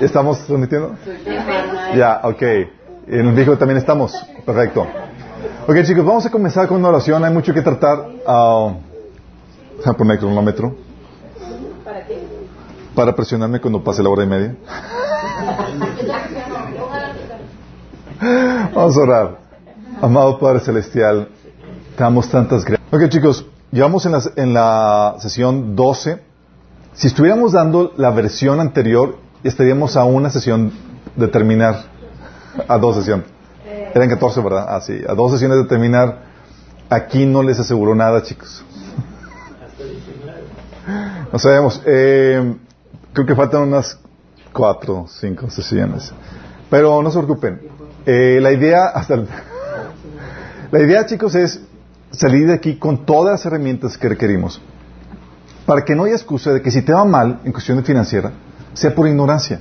¿Estamos transmitiendo? Ya, ok. En el México también estamos. Perfecto. Ok, chicos, vamos a comenzar con una oración. Hay mucho que tratar. Uh, a poner cronómetro. ¿Para qué? Para presionarme cuando pase la hora y media. Vamos a orar. Amado Padre Celestial, te damos tantas gracias. Ok, chicos, llevamos en la, en la sesión 12. Si estuviéramos dando la versión anterior, estaríamos a una sesión de terminar. A dos sesiones. Eran 14, ¿verdad? Ah, sí. A dos sesiones de terminar. Aquí no les aseguró nada, chicos. No sabemos. Eh, creo que faltan unas cuatro, cinco sesiones. Pero no se preocupen. Eh, la idea, hasta la idea, chicos, es salir de aquí con todas las herramientas que requerimos. Para que no haya excusa de que si te va mal en cuestión de financiera, sea por ignorancia.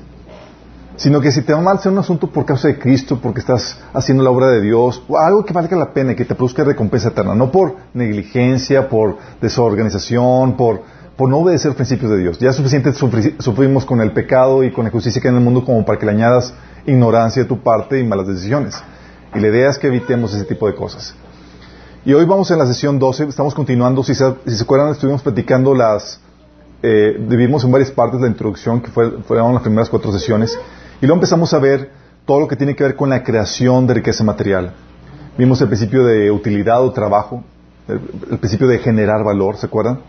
Sino que si te va mal sea un asunto por causa de Cristo, porque estás haciendo la obra de Dios, o algo que valga la pena, que te produzca recompensa eterna. No por negligencia, por desorganización, por, por no obedecer principios de Dios. Ya suficiente sufrimos con el pecado y con la justicia que hay en el mundo como para que le añadas ignorancia de tu parte y malas decisiones. Y la idea es que evitemos ese tipo de cosas. Y hoy vamos en la sesión 12, estamos continuando, si se, si se acuerdan, estuvimos platicando las, eh, vivimos en varias partes la introducción, que fueron las primeras cuatro sesiones, y luego empezamos a ver todo lo que tiene que ver con la creación de riqueza material. Vimos el principio de utilidad o trabajo, el, el principio de generar valor, ¿se acuerdan?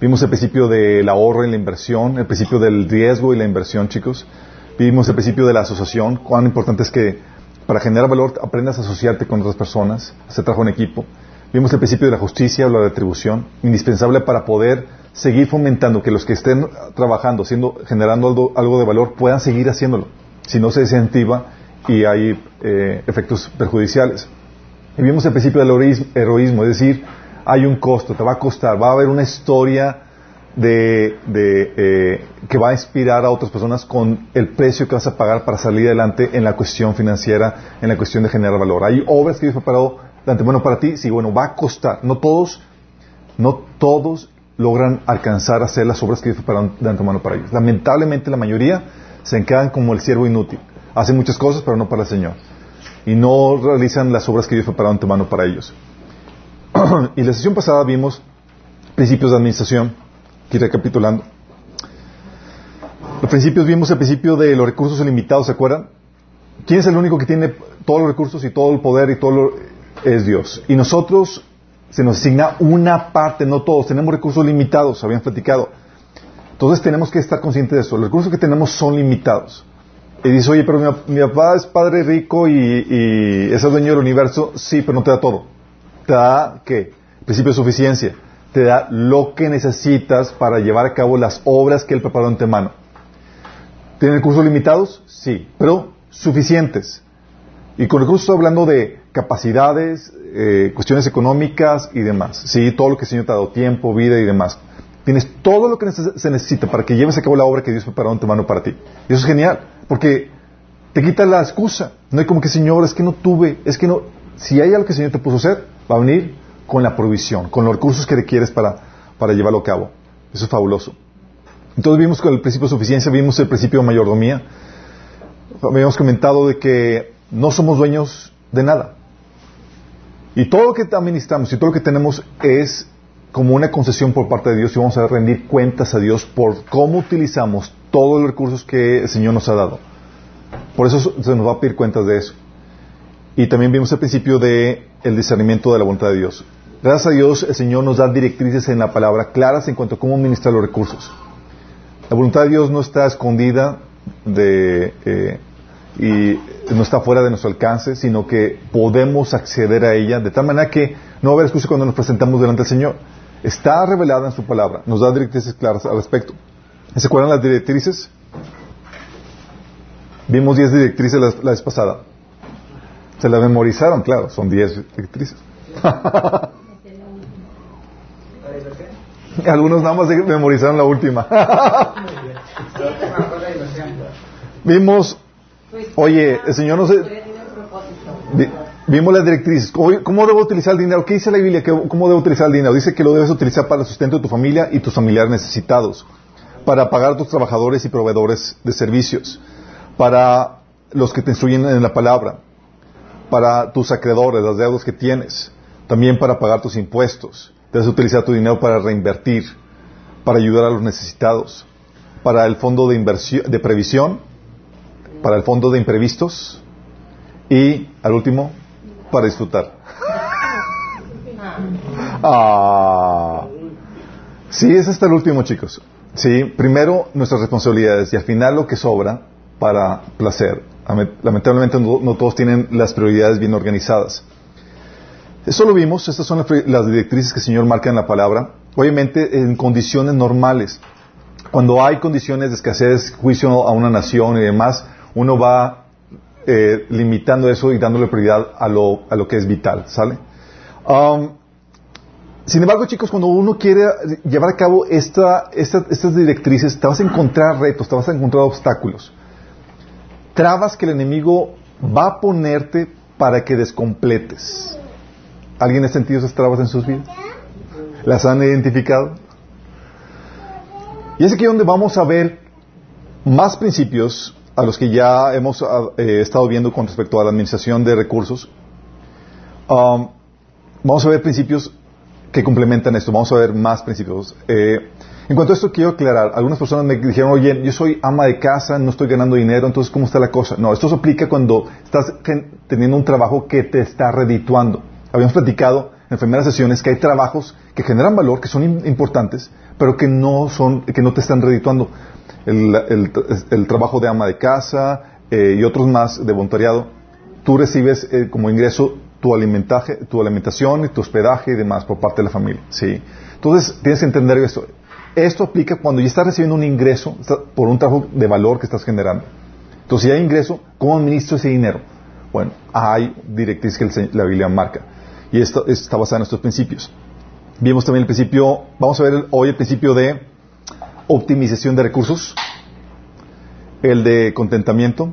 Vimos el principio del ahorro y la inversión, el principio del riesgo y la inversión, chicos. Vimos el principio de la asociación, cuán importante es que para generar valor aprendas a asociarte con otras personas, hacer trabajo en equipo. Vimos el principio de la justicia o la retribución, indispensable para poder seguir fomentando que los que estén trabajando, haciendo, generando algo, de valor, puedan seguir haciéndolo. Si no se incentiva y hay eh, efectos perjudiciales. Y vimos el principio del heroísmo, es decir, hay un costo, te va a costar, va a haber una historia de, eh, que va a inspirar a otras personas con el precio que vas a pagar para salir adelante en la cuestión financiera, en la cuestión de generar valor. Hay obras que Dios preparado de antemano para ti, sí, bueno, va a costar. No todos, no todos logran alcanzar a hacer las obras que Dios preparó de antemano para ellos. Lamentablemente la mayoría se quedan como el siervo inútil. Hacen muchas cosas, pero no para el Señor. Y no realizan las obras que Dios preparó de antemano para ellos. y la sesión pasada vimos principios de administración, y recapitulando. Los principios vimos el principio de los recursos ilimitados, ¿se acuerdan? ¿Quién es el único que tiene todos los recursos y todo el poder y todo lo, es Dios. Y nosotros se nos asigna una parte, no todos, tenemos recursos limitados, habían platicado. Entonces tenemos que estar conscientes de eso. Los recursos que tenemos son limitados. Y dice, oye, pero mi, papá es padre rico y, y, es el dueño del universo. Sí, pero no te da todo. Te da, ¿qué? Principio de suficiencia. Te da lo que necesitas para llevar a cabo las obras que Él preparó en tu mano. ¿Tiene recursos limitados? Sí, pero suficientes. Y con recursos estoy hablando de capacidades, eh, cuestiones económicas y demás. Sí, todo lo que el Señor te ha dado, tiempo, vida y demás. Tienes todo lo que se necesita para que lleves a cabo la obra que Dios preparó en tu mano para ti. Y eso es genial, porque te quita la excusa. No hay como que, Señor, es que no tuve, es que no. Si hay algo que el Señor te puso a hacer, va a venir con la provisión, con los recursos que requieres para, para llevarlo a cabo. Eso es fabuloso. Entonces vimos con el principio de suficiencia, vimos el principio de mayordomía. Habíamos comentado de que no somos dueños de nada. Y todo lo que administramos y todo lo que tenemos es como una concesión por parte de Dios y vamos a rendir cuentas a Dios por cómo utilizamos todos los recursos que el Señor nos ha dado. Por eso se nos va a pedir cuentas de eso. Y también vimos el principio de el discernimiento de la voluntad de Dios. Gracias a Dios el Señor nos da directrices en la palabra claras en cuanto a cómo administrar los recursos. La voluntad de Dios no está escondida de, eh, y no está fuera de nuestro alcance, sino que podemos acceder a ella de tal manera que no va a haber excusa cuando nos presentamos delante del Señor. Está revelada en su palabra, nos da directrices claras al respecto. ¿Se acuerdan las directrices? Vimos 10 directrices la, vez pasada. Se las memorizaron, claro, son 10 directrices. Algunos nada más memorizaron la última. Vimos Oye, el Señor no se... Vimos las directrices. ¿Cómo debo utilizar el dinero? ¿Qué dice la Biblia? ¿Cómo debo utilizar el dinero? Dice que lo debes utilizar para el sustento de tu familia y tus familiares necesitados, para pagar a tus trabajadores y proveedores de servicios, para los que te instruyen en la palabra, para tus acreedores, las deudas que tienes, también para pagar tus impuestos. Debes utilizar tu dinero para reinvertir, para ayudar a los necesitados, para el fondo de inversión, de previsión, para el fondo de imprevistos y, al último, para disfrutar. ah. Sí, es hasta el último, chicos. Sí, primero nuestras responsabilidades y al final lo que sobra para placer. Lamentablemente no, todos tienen las prioridades bien organizadas. Eso lo vimos, estas son las directrices que el Señor marca en la palabra, obviamente en condiciones normales. Cuando hay condiciones de escasez, juicio a una nación y demás, uno va eh, limitando eso y dándole prioridad a lo, a lo que es vital, ¿sale? Um, sin embargo, chicos, cuando uno quiere llevar a cabo esta, estas directrices, te vas a encontrar retos, te vas a encontrar obstáculos. Trabas que el enemigo va a ponerte para que descompletes. ¿Alguien ha sentido esas trabas en sus vidas? ¿Las han identificado? Y es aquí donde vamos a ver más principios a los que ya hemos eh, estado viendo con respecto a la administración de recursos. Um, vamos a ver principios que complementan esto. Vamos a ver más principios. Eh, en cuanto a esto, quiero aclarar. Algunas personas me dijeron, oye, yo soy ama de casa, no estoy ganando dinero, entonces, ¿cómo está la cosa? No, esto se aplica cuando estás teniendo un trabajo que te está redituando. Habíamos platicado en primeras sesiones que hay trabajos que generan valor, que son importantes, pero que no, son, que no te están redituando. El, trabajo de ama de casa eh, y otros más de voluntariado, tú recibes eh, como ingreso tu alimentaje, tu alimentación y tu hospedaje y demás por parte de la familia. ¿sí? Entonces, tienes que entender esto. Esto aplica cuando ya estás recibiendo un ingreso por un trabajo de valor que estás generando. Entonces, si hay ingreso, ¿cómo administro ese dinero? Bueno, hay directrices que la Biblia marca. Y esto está basado en estos principios. Vimos también el principio, vamos a ver hoy el principio de optimización de recursos, el de contentamiento,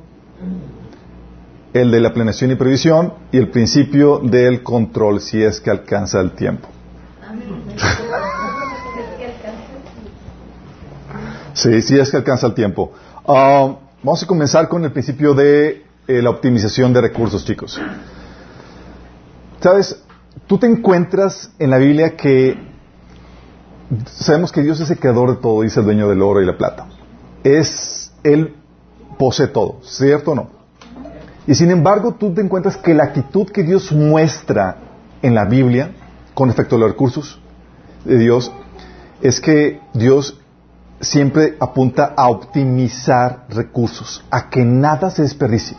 el de la planeación y previsión y el principio del control si es que alcanza el tiempo. Sí, si es que alcanza el tiempo. Ah, vamos a comenzar con el principio de eh, la optimización de recursos, chicos. Sabes, tú te encuentras en la Biblia que sabemos que Dios es el creador de todo, dice el dueño del oro y la plata. Es, Él posee todo, ¿cierto o no? Y sin embargo, tú te encuentras que la actitud que Dios muestra en la Biblia con respecto a los recursos de Dios es que Dios siempre apunta a optimizar recursos, a que nada se desperdicie.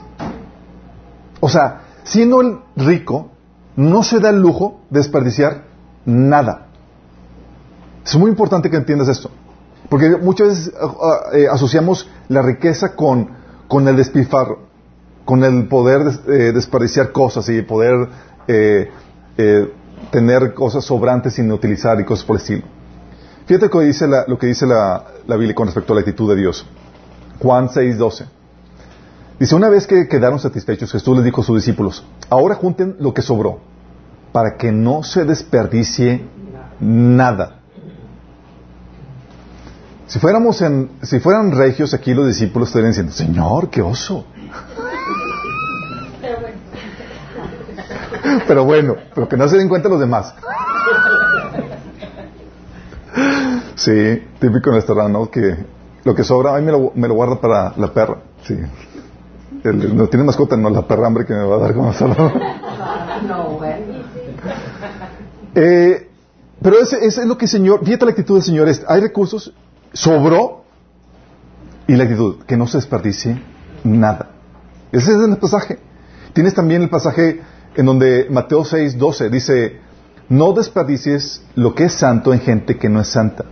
O sea, siendo el rico, no se da el lujo de desperdiciar nada. Es muy importante que entiendas esto, porque muchas veces eh, asociamos la riqueza con, con el despilfarro con el poder eh, desperdiciar cosas y poder eh, eh, tener cosas sobrantes sin utilizar y cosas por el estilo. Fíjate lo que dice la, lo que dice la, Biblia con respecto a la actitud de Dios. Juan 6:12. Dice, una vez que quedaron satisfechos, Jesús les dijo a sus discípulos, ahora junten lo que sobró, para que no se desperdicie nada. Si fuéramos en, si fueran regios aquí los discípulos estarían diciendo, Señor, qué oso. Pero bueno, pero que no se den cuenta los demás. Sí, típico en el restaurante, Que lo que sobra, a mí me lo, me lo guarda para la perra. Sí. no tiene mascota, no la perra hambre que me va a dar como No, eh, pero ese, ese, es lo que el Señor, fíjate la actitud del Señor, es, hay recursos, sobró, y la actitud, que no se desperdicie nada. Ese es el pasaje. Tienes también el pasaje en donde Mateo 6, 12 dice, no desperdicies lo que es santo en gente que no es santa.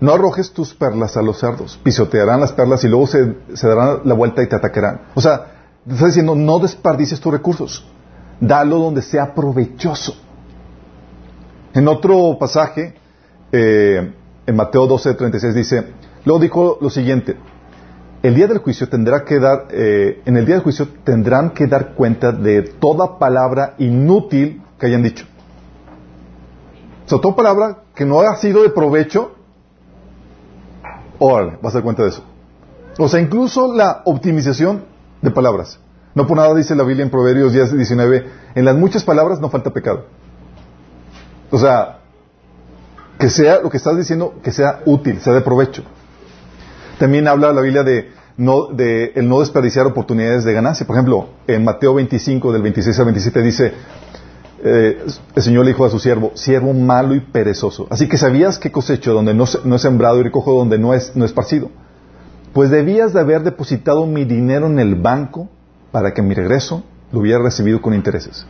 No arrojes tus perlas a los cerdos, pisotearán las perlas y luego se, darán la vuelta y te atacarán. O sea, te está diciendo, no desperdicies tus recursos, dalo donde sea provechoso. En otro pasaje, eh, en Mateo 12, 36 dice, luego dijo lo siguiente, el día del juicio tendrá que dar, eh, en el día del juicio tendrán que dar cuenta de toda palabra inútil que hayan dicho. O sea, toda palabra que no haya sido de provecho, órale, vas a dar cuenta de eso. O sea, incluso la optimización de palabras. No por nada dice la Biblia en Proverbios 10, 19, en las muchas palabras no falta pecado. O sea, que sea lo que estás diciendo, que sea útil, sea de provecho. También habla la Biblia de, no, de el no desperdiciar oportunidades de ganancia. Por ejemplo, en Mateo 25, del 26 al 27, dice, eh, el Señor le dijo a su siervo, siervo malo y perezoso. Así que sabías que cosecho donde no, no he sembrado y recojo donde no es, no es esparcido. Pues debías de haber depositado mi dinero en el banco para que mi regreso lo hubiera recibido con intereses.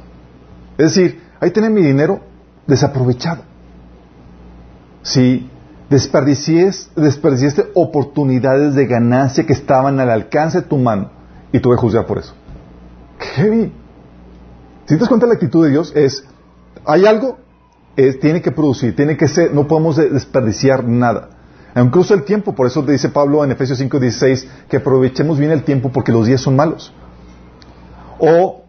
Es decir, ahí tenés mi dinero desaprovechado. Si desperdiciaste oportunidades de ganancia que estaban al alcance de tu mano y tuve que juzgar por eso. ¿Qué? Si te das cuenta la actitud de Dios es, hay algo, tiene que producir, tiene que ser, no podemos desperdiciar nada. Incluso el tiempo, por eso te dice Pablo en Efesios 5:16 que aprovechemos bien el tiempo porque los días son malos. O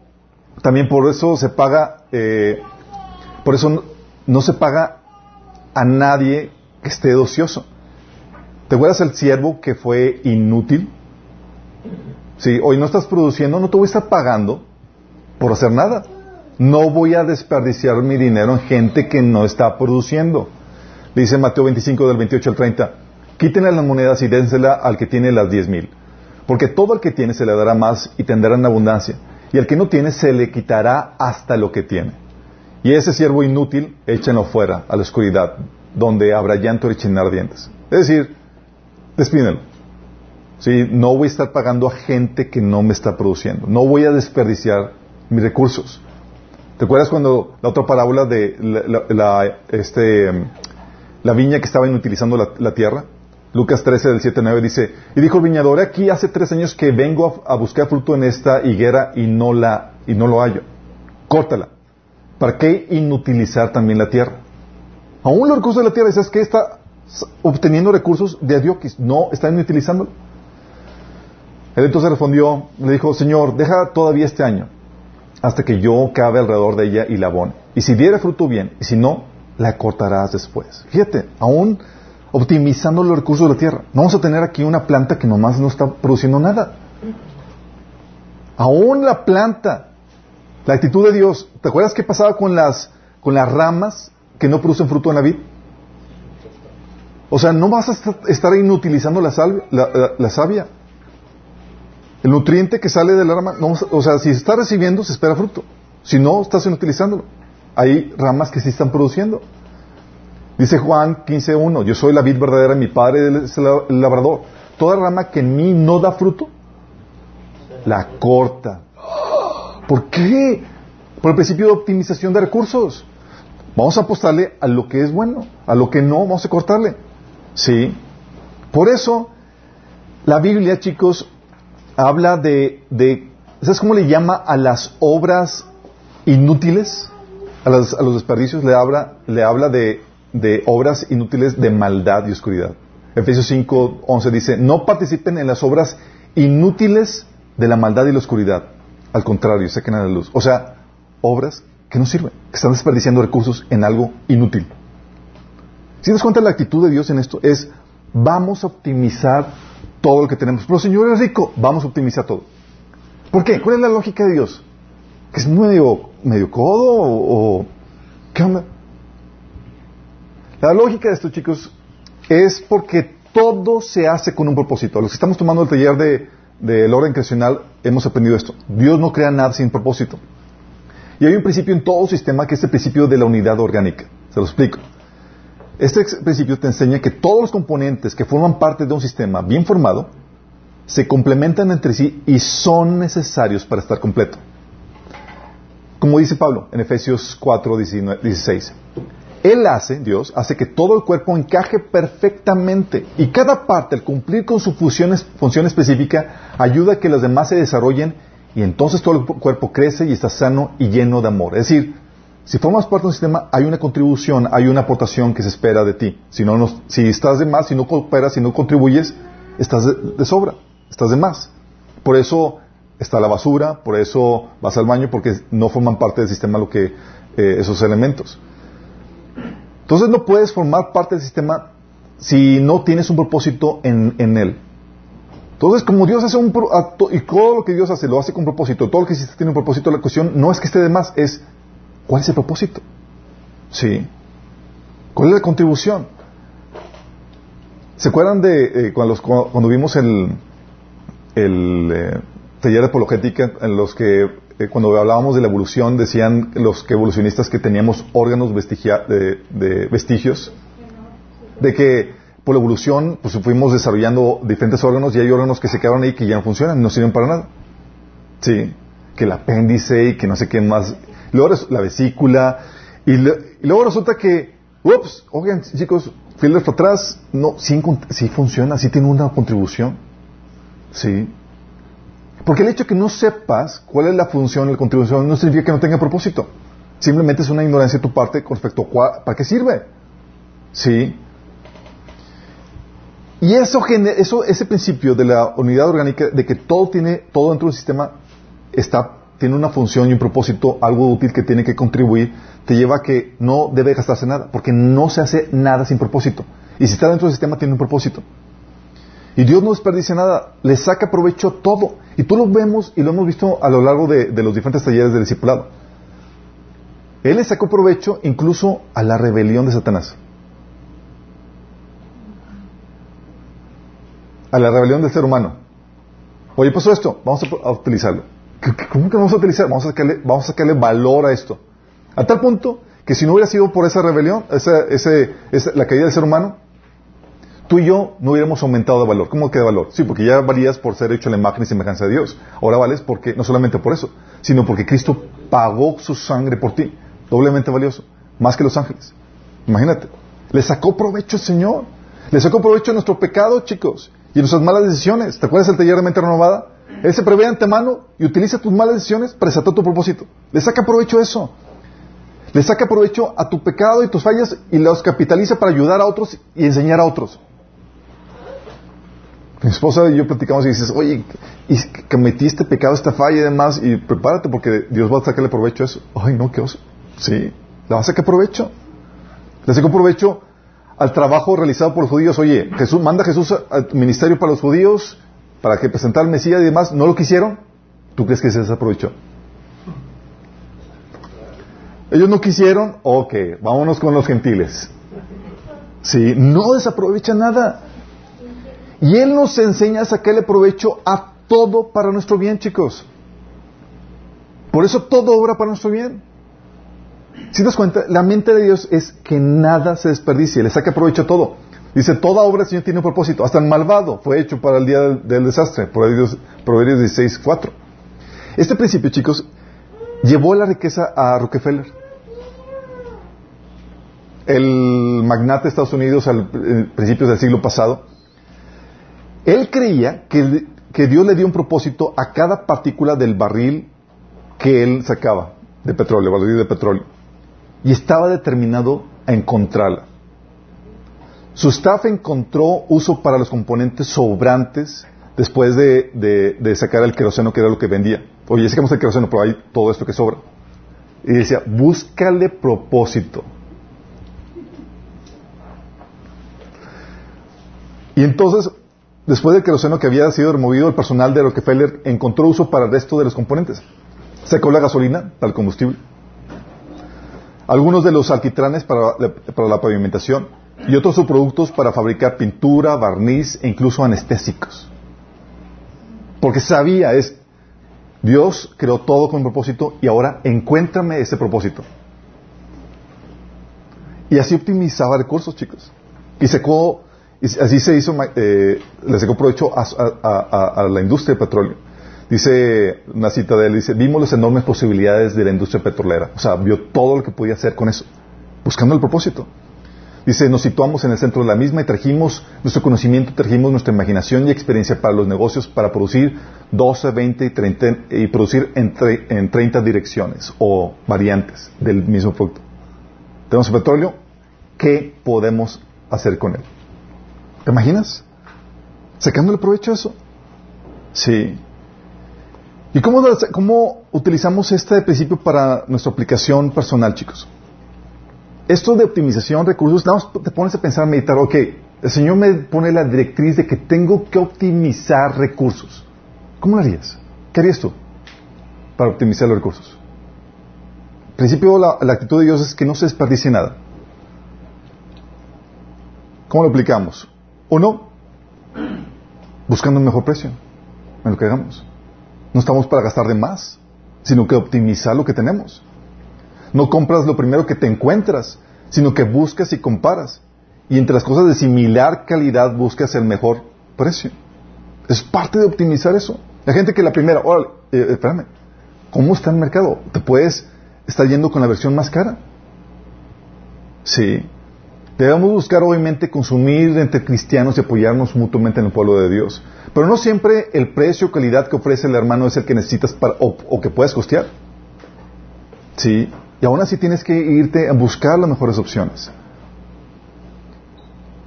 también por eso se paga, eh, por eso no, se paga a nadie que esté ocioso. ¿Te acuerdas el siervo que fue inútil? Si hoy no estás produciendo, no te voy a estar pagando por hacer nada. No voy a desperdiciar mi dinero en gente que no está produciendo. Dice Mateo 25 del 28 al 30, quítenle las monedas y dénsela al que tiene las diez mil, porque todo el que tiene se le dará más y tendrá en abundancia, y al que no tiene se le quitará hasta lo que tiene. Y ese siervo inútil, échenlo fuera, a la oscuridad, donde habrá llanto y rechinar dientes. Es decir, despídenlo. ¿Sí? No voy a estar pagando a gente que no me está produciendo. No voy a desperdiciar mis recursos. ¿Te acuerdas cuando la otra parábola de la, este, la viña que estaba inutilizando la, tierra? Lucas 13 del 7 9 dice, y dijo el viñador, aquí hace tres años que vengo a, buscar fruto en esta higuera y no, la, y no lo hallo. Córtala. ¿Para qué inutilizar también la tierra? Aún los recursos de la tierra, ¿sabes que Está obteniendo recursos de adiokis, no está inutilizándolo. Él entonces respondió, le dijo, Señor, deja todavía este año, hasta que yo cabe alrededor de ella y la abone. Y si diere fruto bien, y si no, la cortarás después. Fíjate, aún optimizando los recursos de la tierra. No vamos a tener aquí una planta que nomás no está produciendo nada. Aún la planta, la actitud de Dios. ¿Te acuerdas qué pasaba con las, con las ramas que no producen fruto en la vid? O sea, no vas a estar inutilizando la, la, savia. El nutriente que sale de la rama, no, o sea, si está recibiendo, se espera fruto. Si no, estás inutilizándolo. Hay ramas que sí están produciendo. Dice Juan 15.1, yo soy la vid verdadera, mi padre es el labrador. Toda rama que en mí no da fruto, la corta. ¿Por qué? Por el principio de optimización de recursos. Vamos a apostarle a lo que es bueno, a lo que no, vamos a cortarle. ¿Sí? Por eso, la Biblia, chicos, habla de, ¿sabes cómo le llama a las obras inútiles? A, los desperdicios le habla, le habla de, de obras inútiles de maldad y oscuridad. Efesios 5, 11 dice, no participen en las obras inútiles de la maldad y la oscuridad. Al contrario, saquen a la luz. O sea, obras que no sirven, que están desperdiciando recursos en algo inútil. Si das cuenta la actitud de Dios en esto, es vamos a optimizar todo lo que tenemos. Pero Señor es rico, vamos a optimizar todo. ¿Por qué? ¿Cuál es la lógica de Dios? ¿Que es medio, medio codo o, qué onda? La lógica de esto, chicos, es porque todo se hace con un propósito. Los que estamos tomando el taller de, del orden creacional hemos aprendido esto. Dios no crea nada sin propósito. Y hay un principio en todo sistema que es el principio de la unidad orgánica. Se lo explico. Este principio te enseña que todos los componentes que forman parte de un sistema bien formado se complementan entre sí y son necesarios para estar completo. Como dice Pablo en Efesios 4, 16. Él hace, Dios, hace que todo el cuerpo encaje perfectamente y cada parte, al cumplir con su función, función específica, ayuda a que los demás se desarrollen y entonces todo el cuerpo crece y está sano y lleno de amor. Es decir, si formas parte de un sistema, hay una contribución, hay una aportación que se espera de ti. Si, no, si estás de más, si no cooperas, si no contribuyes, estás de, sobra, estás de más. Por eso está la basura, por eso vas al baño, porque no forman parte del sistema lo que, eh, esos elementos. Entonces no puedes formar parte del sistema si no tienes un propósito en, en él. Entonces, como Dios hace un y todo lo que Dios hace lo hace con propósito, todo lo que existe tiene un propósito, la cuestión no es que esté de más, es ¿cuál es el propósito? Sí. ¿Cuál es la contribución? ¿Se acuerdan de eh, cuando, cuando, vimos el, el eh, taller de apologética en los que eh, cuando hablábamos de la evolución decían los que evolucionistas que teníamos órganos de, de vestigios de que por la evolución pues fuimos desarrollando diferentes órganos y hay órganos que se quedaron ahí que ya no funcionan, no sirven para nada. Sí, que el apéndice y que no sé qué más. Luego la vesícula y, luego resulta que, ups, oigan chicos, filas para atrás, no, sí, sí funciona, sí tiene una contribución. Sí. Porque el hecho de que no sepas cuál es la función, la contribución, no significa que no tenga propósito. Simplemente es una ignorancia de tu parte con respecto a para qué sirve. Sí. Y eso, eso, ese principio de la unidad orgánica, de que todo tiene, todo dentro del sistema está, tiene una función y un propósito, algo útil que tiene que contribuir, te lleva a que no debe gastarse nada, porque no se hace nada sin propósito. Y si está dentro del sistema tiene un propósito. Y Dios no desperdicia nada, le saca provecho todo. Y tú lo vemos y lo hemos visto a lo largo de, los diferentes talleres del discipulado. Él le sacó provecho incluso a la rebelión de Satanás. a la rebelión del ser humano. Oye, pasó esto, vamos a, utilizarlo. ¿Cómo que vamos a utilizar? Vamos a, sacarle, vamos a sacarle valor a esto. A tal punto que si no hubiera sido por esa rebelión, esa, ese, la caída del ser humano, tú y yo no hubiéramos aumentado de valor. ¿Cómo que de valor? Sí, porque ya valías por ser hecho la imagen y semejanza de Dios. Ahora vales porque, no solamente por eso, sino porque Cristo pagó su sangre por ti. Doblemente valioso. Más que los ángeles. Imagínate. Le sacó provecho el Señor. Le sacó provecho a nuestro pecado, chicos y nuestras malas decisiones. ¿Te acuerdas del taller de mente renovada? Él se prevé antemano y utiliza tus malas decisiones para desatar tu propósito. Le saca provecho a eso. Le saca provecho a tu pecado y tus fallas y los capitaliza para ayudar a otros y enseñar a otros. Mi esposa y yo platicamos y dices, oye, y cometiste pecado, esta falla y demás, y prepárate porque Dios va a sacarle provecho a eso. Ay, no, qué oso. Sí, le va a sacar provecho. Le saca provecho al trabajo realizado por los judíos. Oye, Jesús manda a Jesús al ministerio para los judíos para que presentara el Mesías y demás. ¿No lo quisieron? ¿Tú crees que se desaprovechó? Ellos no quisieron, ok, vámonos con los gentiles. Sí, no desaprovecha nada. Y Él nos enseña a sacarle provecho a todo para nuestro bien, chicos. Por eso todo obra para nuestro bien. Si te das cuenta, la mente de Dios es que nada se desperdicie, le saca provecho a todo. Dice, toda obra del Señor tiene un propósito, hasta el malvado fue hecho para el día del, desastre, Proverbios, Proverbios 16, 4. Este principio, chicos, llevó la riqueza a Rockefeller. El magnate de Estados Unidos al principios del siglo pasado, él creía que, que Dios le dio un propósito a cada partícula del barril que él sacaba de petróleo, barril de petróleo y estaba determinado a encontrarla. Su staff encontró uso para los componentes sobrantes después de, sacar el queroseno que era lo que vendía. Oye, sacamos el queroseno, pero hay todo esto que sobra. Y decía, búscale propósito. Y entonces, después del queroseno que había sido removido, el personal de Rockefeller encontró uso para el resto de los componentes. Sacó la gasolina, tal combustible algunos de los alquitranes para, la pavimentación y otros subproductos para fabricar pintura, barniz e incluso anestésicos. Porque sabía, es, Dios creó todo con un propósito y ahora encuéntrame ese propósito. Y así optimizaba recursos, chicos. Y secó, así se hizo, eh, le sacó provecho a la industria del petróleo. Dice una cita de él, dice, vimos las enormes posibilidades de la industria petrolera. O sea, vio todo lo que podía hacer con eso, buscando el propósito. Dice, nos situamos en el centro de la misma y trajimos nuestro conocimiento, trajimos nuestra imaginación y experiencia para los negocios para producir 12, 20 y 30, y producir en, en 30 direcciones o variantes del mismo producto. Tenemos el petróleo, ¿qué podemos hacer con él? ¿Te imaginas? ¿Sacándole provecho a eso? Sí. ¿Y cómo, cómo utilizamos este principio para nuestra aplicación personal, chicos? Esto de optimización recursos, nada más te pones a pensar, meditar, ok, el Señor me pone la directriz de que tengo que optimizar recursos. ¿Cómo lo harías? ¿Qué harías tú para optimizar los recursos? En principio, la, la actitud de Dios es que no se desperdicie nada. ¿Cómo lo aplicamos? Uno, buscando un mejor precio en lo que hagamos. No estamos para gastar de más, sino que optimizar lo que tenemos. No compras lo primero que te encuentras, sino que buscas y comparas. Y entre las cosas de similar calidad buscas el mejor precio. Es parte de optimizar eso. La gente que la primera, órale, eh, espérame, ¿cómo está el mercado? ¿Te puedes estar yendo con la versión más cara? Sí. Debemos buscar, obviamente, consumir entre cristianos y apoyarnos mutuamente en el pueblo de Dios. Pero no siempre el precio o calidad que ofrece el hermano es el que necesitas para, o, que puedes costear. Sí. Y aún así tienes que irte a buscar las mejores opciones.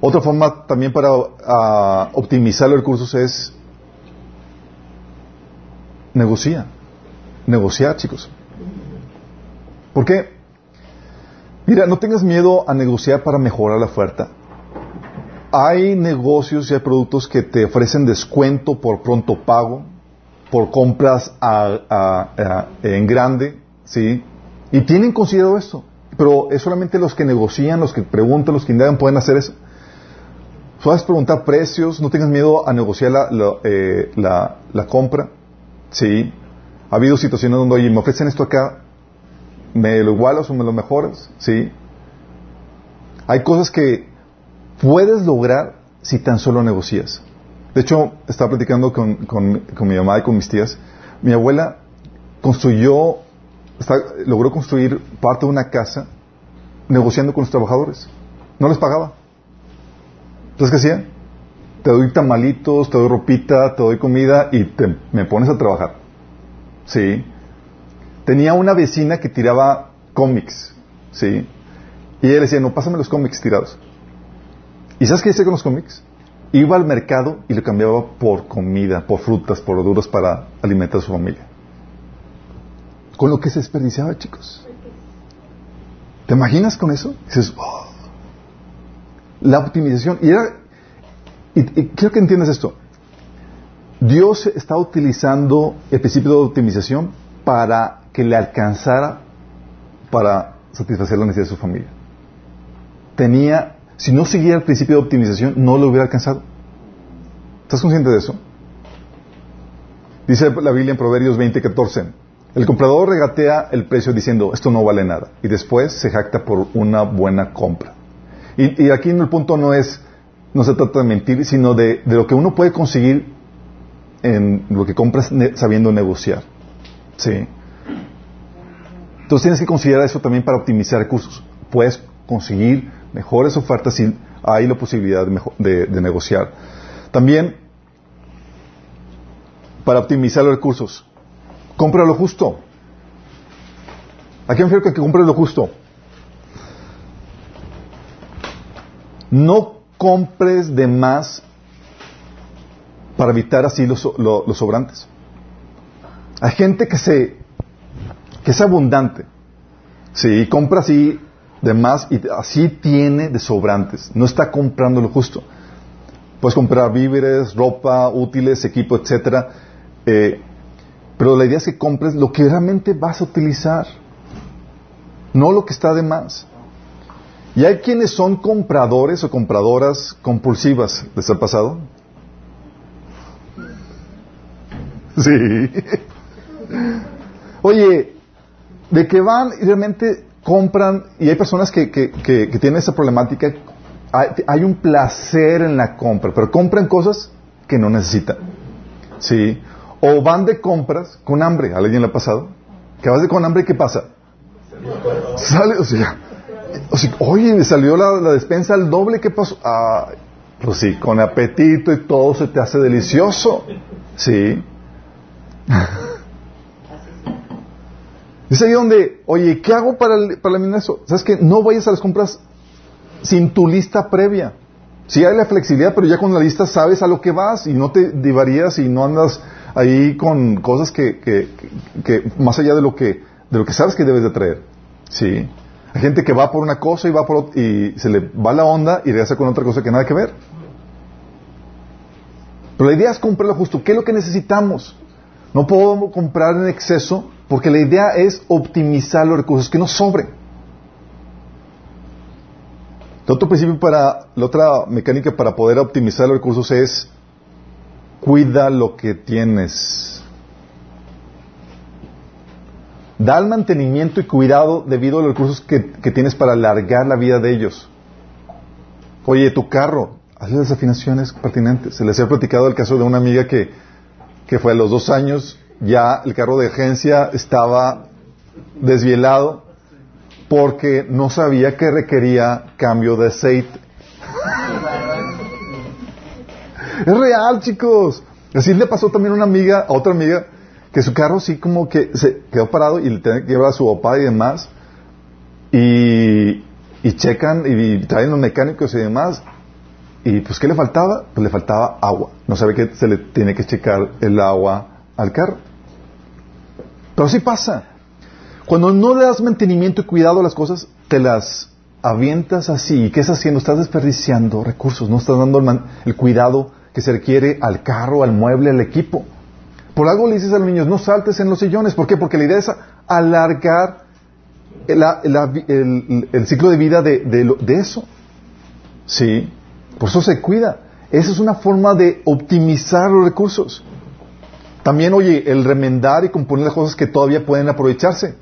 Otra forma también para optimizar los recursos es negociar. Negociar, chicos. ¿Por qué? Mira, no tengas miedo a negociar para mejorar la oferta. Hay negocios y hay productos que te ofrecen descuento por pronto pago, por compras en grande, ¿sí? Y tienen considerado esto. Pero es solamente los que negocian, los que preguntan, los que indagan pueden hacer eso. Puedes preguntar precios, no tengas miedo a negociar la, eh, la, la compra. Sí. Ha habido situaciones donde, oye, me ofrecen esto acá, ¿me lo igualas o me lo mejoras? Sí. Hay cosas que puedes lograr si tan solo negocias. De hecho, estaba platicando con, con, mi mamá y con mis tías. Mi abuela construyó, logró construir parte de una casa negociando con los trabajadores. No les pagaba. Entonces, ¿qué hacía? Te doy tamalitos, te doy ropita, te doy comida y te, me pones a trabajar. Sí. Tenía una vecina que tiraba cómics. Sí. Y ella le decía, no, pásame los cómics tirados. ¿Y sabes qué hice con los cómics? Iba al mercado y lo cambiaba por comida, por frutas, por verduras para alimentar a su familia. Con lo que se desperdiciaba, chicos. ¿Te imaginas con eso? dices, oh". La optimización. Y, era, y, quiero que entiendas esto. Dios está utilizando el principio de optimización para que le alcanzara para satisfacer la necesidad de su familia. Tenía si no siguiera el principio de optimización, no lo hubiera alcanzado. ¿Estás consciente de eso? Dice la Biblia en Proverbios 20, 14. El comprador regatea el precio diciendo, esto no vale nada. Y después se jacta por una buena compra. Y, aquí el punto no es, no se trata de mentir, sino de, lo que uno puede conseguir en lo que compras sabiendo negociar. ¿Sí? Entonces tienes que considerar eso también para optimizar recursos. Puedes conseguir mejores ofertas y hay la posibilidad de, negociar. También, para optimizar los recursos, compra lo justo. ¿A qué me refiero que compre lo justo? No compres de más para evitar así los, los sobrantes. Hay gente que se que es abundante. Sí, compra así de más y así tiene de sobrantes. No está comprando lo justo. Puedes comprar víveres, ropa, útiles, equipo, etcétera. Eh, pero la idea es que compres lo que realmente vas a utilizar, no lo que está de más. Y hay quienes son compradores o compradoras compulsivas. ¿Les ha pasado? Sí. Oye, de que van y realmente compran, y hay personas que, que, que, tienen esa problemática, hay, un placer en la compra, pero compran cosas que no necesitan. ¿Sí? O van de compras con hambre. ¿A alguien le ha pasado? Que vas de con hambre y ¿qué pasa? Sale, o sea, oye, me salió la, la, despensa al doble, ¿qué pasó? Ah, pues sí, con apetito y todo se te hace delicioso. Sí. Es ahí donde, oye, ¿qué hago para, para eliminar eso? ¿Sabes que No vayas a las compras sin tu lista previa. Sí hay la flexibilidad, pero ya con la lista sabes a lo que vas y no te divarías y no andas ahí con cosas que, que, que, más allá de lo que, de lo que sabes que debes de traer. Sí. Hay gente que va por una cosa y va por ot- y se le va la onda y regresa con otra cosa que nada que ver. Pero la idea es comprar lo justo. ¿Qué es lo que necesitamos? No podemos comprar en exceso porque la idea es optimizar los recursos, que no sobren. El otro principio para, la otra mecánica para poder optimizar los recursos es cuida lo que tienes. Da el mantenimiento y cuidado debido a los recursos que, que tienes para alargar la vida de ellos. Oye, tu carro, hazle las afinaciones pertinentes. Se les ha platicado el caso de una amiga que, que fue a los dos años, ya el carro de agencia estaba desvielado porque no sabía que requería cambio de aceite. es real, chicos. Así le pasó también a una amiga, a otra amiga, que su carro sí como que se quedó parado y le tenía que llevar a su papá y demás. Y, y checan y traen los mecánicos y demás. Y pues, ¿qué le faltaba? Pues le faltaba agua. No sabe que se le tiene que checar el agua al carro. Pero sí pasa. Cuando no le das mantenimiento y cuidado a las cosas, te las avientas así. ¿Y qué estás haciendo? Estás desperdiciando recursos. No estás dando el, cuidado que se requiere al carro, al mueble, al equipo. Por algo le dices a los niños, no saltes en los sillones. ¿Por qué? Porque la idea es alargar la- la- el, ciclo de vida de, de eso. Sí. Por eso se cuida. Esa es una forma de optimizar los recursos. También, oye, el remendar y componer las cosas que todavía pueden aprovecharse.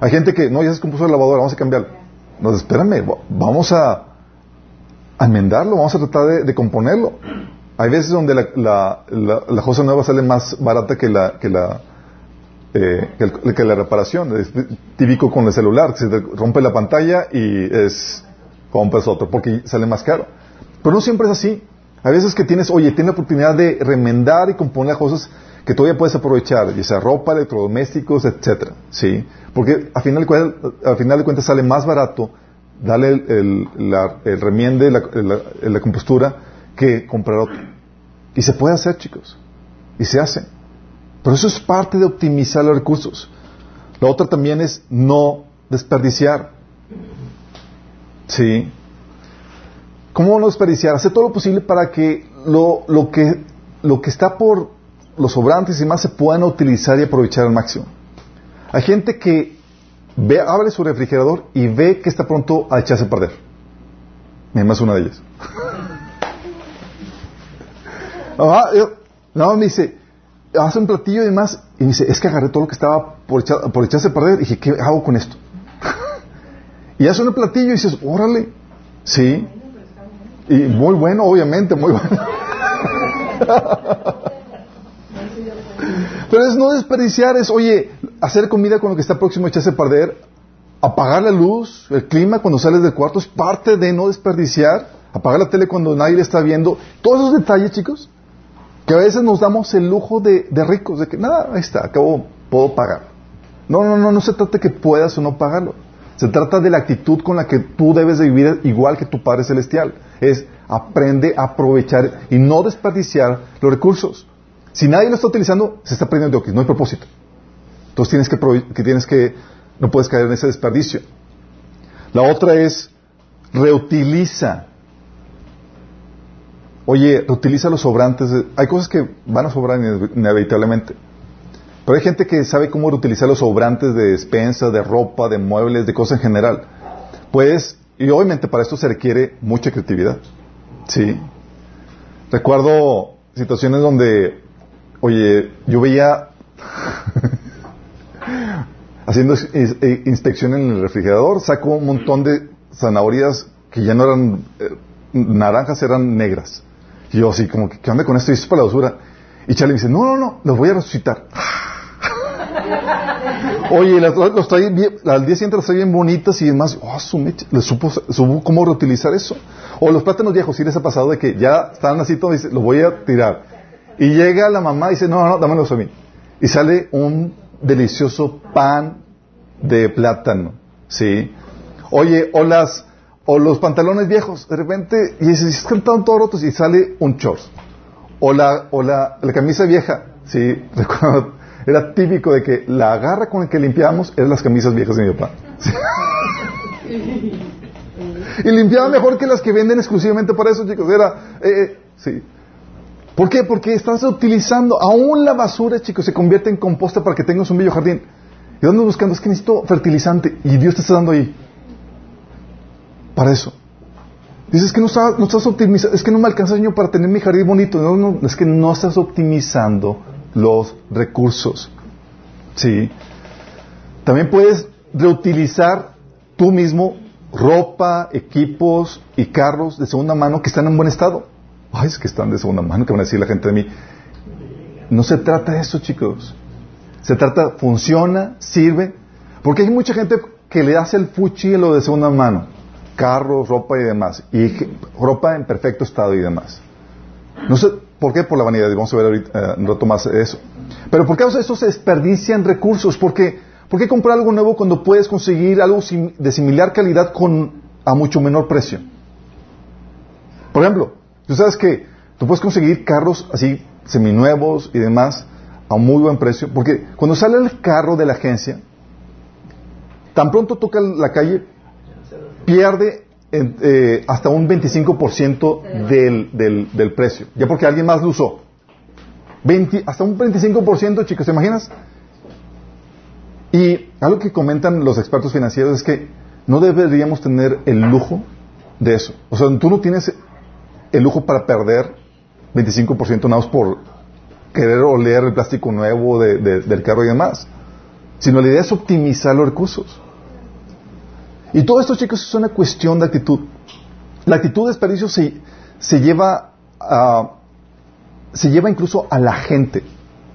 Hay gente que, no, ya se descompuso la lavadora, vamos a cambiarlo. No, espérame, va- vamos a, a enmendarlo, vamos a tratar de, componerlo. Hay veces donde la, la, la- cosa nueva sale más barata que la, que la, eh, que, la reparación. Es típico con el celular, se rompe la pantalla y es compras otro porque sale más caro. Pero no siempre es así. Hay veces que tienes, oye, tienes la oportunidad de remendar y componer las cosas que todavía puedes aprovechar, ya sea ropa, electrodomésticos, etcétera, ¿sí? Porque al final, al final de cuentas sale más barato darle el, remiende, la, la- la compostura, que comprar otro. Y se puede hacer, chicos. Y se hace. Pero eso es parte de optimizar los recursos. La otra también es no desperdiciar. Sí. ¿Cómo no desperdiciar? Hacer todo lo posible para que lo, lo que lo que está por los sobrantes y más se puedan utilizar y aprovechar al máximo. Hay gente que ve, abre su refrigerador y ve que está pronto a echarse a perder. Mi mamá una de ellas. No, me dice, hace un platillo y demás, y me dice, es que agarré todo lo que estaba por, por echarse a perder. Y dije, ¿qué hago con esto? y hace un platillo y dices, órale, sí. Y muy bueno, obviamente, muy bueno. Pero es no desperdiciar, es, oye, hacer comida con lo que está próximo a echarse a perder, apagar la luz, el clima cuando sales del cuarto, es parte de no desperdiciar, apagar la tele cuando nadie le está viendo. Todos esos detalles, chicos, que a veces nos damos el lujo de, ricos, de que nada, ahí está, acabo, puedo pagar. No, no, no, no se trata que puedas o no pagarlo. Se trata de la actitud con la que tú debes de vivir igual que tu Padre Celestial. Es aprende a aprovechar y no desperdiciar los recursos. Si nadie lo está utilizando, se está perdiendo de no hay propósito. Entonces tienes que, que tienes que, no puedes caer en ese desperdicio. La otra es, reutiliza. Oye, reutiliza los sobrantes. hay cosas que van a sobrar ine- inevitablemente. Pero hay gente que sabe cómo reutilizar los sobrantes de despensa, de ropa, de muebles, de cosas en general. Pues, y obviamente para esto se requiere mucha creatividad. Sí. Recuerdo situaciones donde, oye, yo veía haciendo eh, inspección en el refrigerador, saco un montón de zanahorias que ya no eran eh, naranjas, eran negras. Y yo así como, ¿qué onda con esto? Y eso es para la basura. Y Charlie me dice, no, no, no, los voy a resucitar. Oye, las- los trae bien- al día siguiente las trae bien bonitas y demás. Oh, su mecha, les supo, supo cómo reutilizar eso. O los plátanos viejos, sí les ha pasado de que ya están así todos, dice, los voy a tirar. Y llega la mamá y dice, no, no, no, dámelos a mí. Y sale un delicioso pan de plátano, ¿sí? Oye, o las, o los pantalones viejos, de repente, y dices, están todos rotos y sale un short. O la, o la, la camisa vieja, ¿sí? Recuerdo, era típico de que la garra con la que limpiábamos eran las camisas viejas de mi papá. y limpiaba mejor que las que venden exclusivamente para eso, chicos. Era, eh, eh, sí. ¿Por qué? Porque estás utilizando, aún la basura, chicos, se convierte en composta para que tengas un bello jardín. ¿Y dónde buscando? Es que necesito fertilizante y Dios te está dando ahí. Para eso. Dices que no, estás, no estás optimizando, es que no me alcanza Señor para tener mi jardín bonito. No, no, es que no estás optimizando los recursos. Sí. También puedes reutilizar tú mismo ropa, equipos y carros de segunda mano que están en buen estado. Ay, es que están de segunda mano, que van a decir la gente de mí. No se trata de eso, chicos. Se trata, funciona, sirve. Porque hay mucha gente que le hace el fuchi lo de segunda mano. Carros, ropa y demás. Y ropa en perfecto estado y demás. No sé por qué, por la vanidad. Vamos a ver ahorita eh, un rato más eso. Pero ¿por qué eso se desperdician recursos? Porque ¿Por qué comprar algo nuevo cuando puedes conseguir algo de similar calidad con, a mucho menor precio? Por ejemplo, tú sabes que tú puedes conseguir carros así seminuevos y demás a un muy buen precio, porque cuando sale el carro de la agencia, tan pronto toca la calle, pierde eh, hasta un 25% del, del, del, precio, ya porque alguien más lo usó. hasta un 25%, chicos, ¿te imaginas? Y algo que comentan los expertos financieros es que no deberíamos tener el lujo de eso. O sea, tú no tienes el lujo para perder 25% nada más por querer oler el plástico nuevo del carro y demás. Sino la idea es optimizar los recursos. Y todo esto, chicos, es una cuestión de actitud. La actitud de desperdicio se, se lleva a, se lleva incluso a la gente.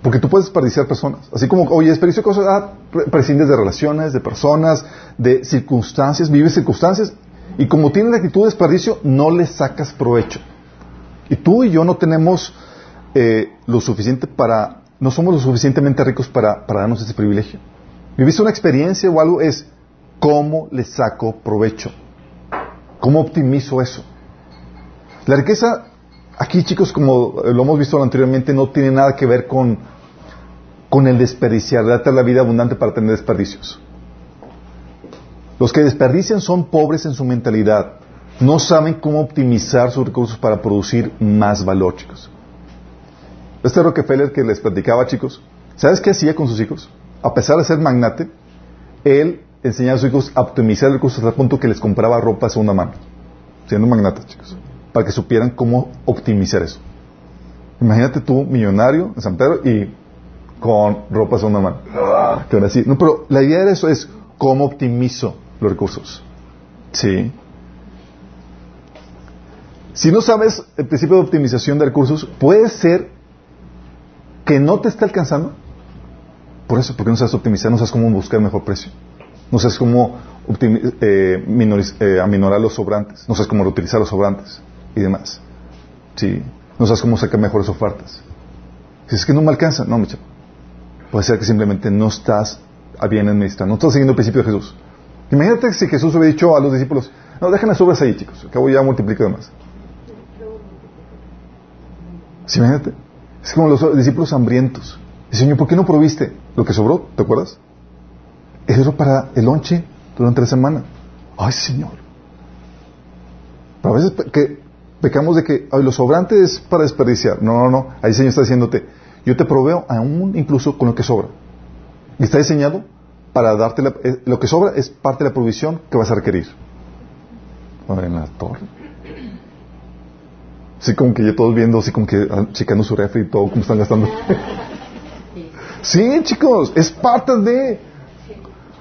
Porque tú puedes desperdiciar personas. Así como, oye, desperdicio cosas, ah, prescindes de relaciones, de personas, de circunstancias, vives circunstancias. Y como tienes la actitud de desperdicio, no le sacas provecho. Y tú y yo no tenemos eh, lo suficiente para, no somos lo suficientemente ricos para, darnos ese privilegio. Viviste una experiencia o algo, es cómo le saco provecho. ¿Cómo optimizo eso? La riqueza aquí, chicos, como lo hemos visto anteriormente, no tiene nada que ver con con el desperdiciar, darte la vida abundante para tener desperdicios. Los que desperdician son pobres en su mentalidad. No saben cómo optimizar sus recursos para producir más valor, chicos. Este Rockefeller que les platicaba, chicos, ¿sabes qué hacía con sus hijos? A pesar de ser magnate, él enseñaba a sus hijos a optimizar recursos hasta el punto que les compraba ropa a segunda mano, siendo magnate, chicos, para que supieran cómo optimizar eso. Imagínate tú, millonario en San Pedro, y con ropa segunda mano. No, pero la idea de eso es cómo optimizo los recursos. Sí. Si no sabes el principio de optimización de recursos, puede ser que no te esté alcanzando. Por eso, porque no sabes optimizar, no sabes cómo buscar el mejor precio. No sabes cómo eh, eh, aminorar los sobrantes. No sabes cómo reutilizar los sobrantes y demás. Sí. No sabes cómo sacar mejores ofertas. Si es que no me alcanza, no, mi. Puede ser que simplemente no estás bien administrando, no estás siguiendo el principio de Jesús. Imagínate si Jesús hubiera dicho a los discípulos, no, dejen las obras ahí, chicos, acabo ya multiplico más. ¿Sí, imagínate? Es como los discípulos hambrientos. Y Señor, ¿por qué no proviste lo que sobró? ¿Te acuerdas? Eso para el lonche durante la semana. Ay, Señor. Pero a veces que pecamos de que ay, lo sobrante es para desperdiciar. No, no, no. Ahí el Señor está diciéndote, yo te proveo aún incluso con lo que sobra. Y está diseñado para darte eh, lo que sobra es parte de la provisión que vas a requerir. En la torre. Así como que ya todos viendo, así como que ah, checando su refri y todo, cómo están gastando. sí, chicos, es parte de.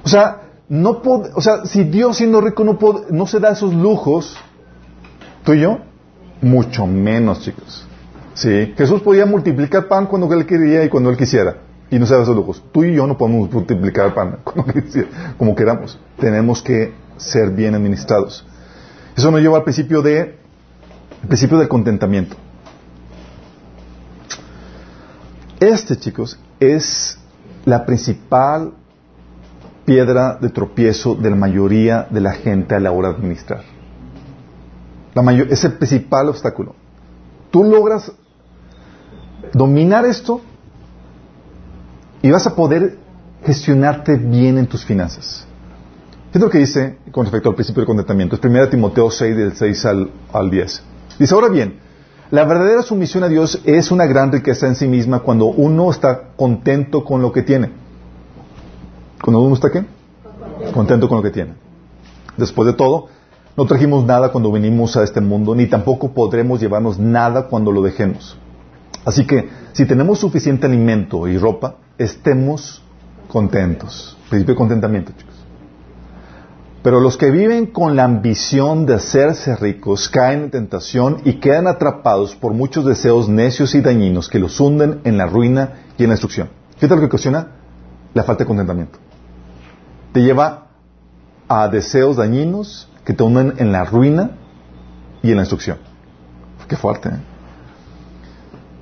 O sea, no o sea, si Dios siendo rico no, no se da esos lujos, tú y yo, mucho menos, chicos. Sí, Jesús podía multiplicar pan cuando él quería y cuando él quisiera. Y no se da esos lujos. Tú y yo no podemos multiplicar pan como queramos. Tenemos que ser bien administrados. Eso nos lleva al principio de el principio del contentamiento. Este, chicos, es la principal piedra de tropiezo de la mayoría de la gente a la hora de administrar. La mayor, es el principal obstáculo. Tú logras dominar esto y vas a poder gestionarte bien en tus finanzas. Fíjate lo que dice con respecto al principio del contentamiento. Es 1 Timoteo 6, del 6 al, al 10. Dice, ahora bien, la verdadera sumisión a Dios es una gran riqueza en sí misma cuando uno está contento con lo que tiene. ¿Cuando uno está qué? Contento con lo que tiene. Después de todo, no trajimos nada cuando vinimos a este mundo, ni tampoco podremos llevarnos nada cuando lo dejemos. Así que, si tenemos suficiente alimento y ropa, estemos contentos. Principio de contentamiento, chicos. Pero los que viven con la ambición de hacerse ricos caen en tentación y quedan atrapados por muchos deseos necios y dañinos que los hunden en la ruina y en la destrucción. Fíjate lo que ocasiona la falta de contentamiento. Te lleva a deseos dañinos que te hunden en la ruina y en la destrucción. Qué fuerte. ¿eh?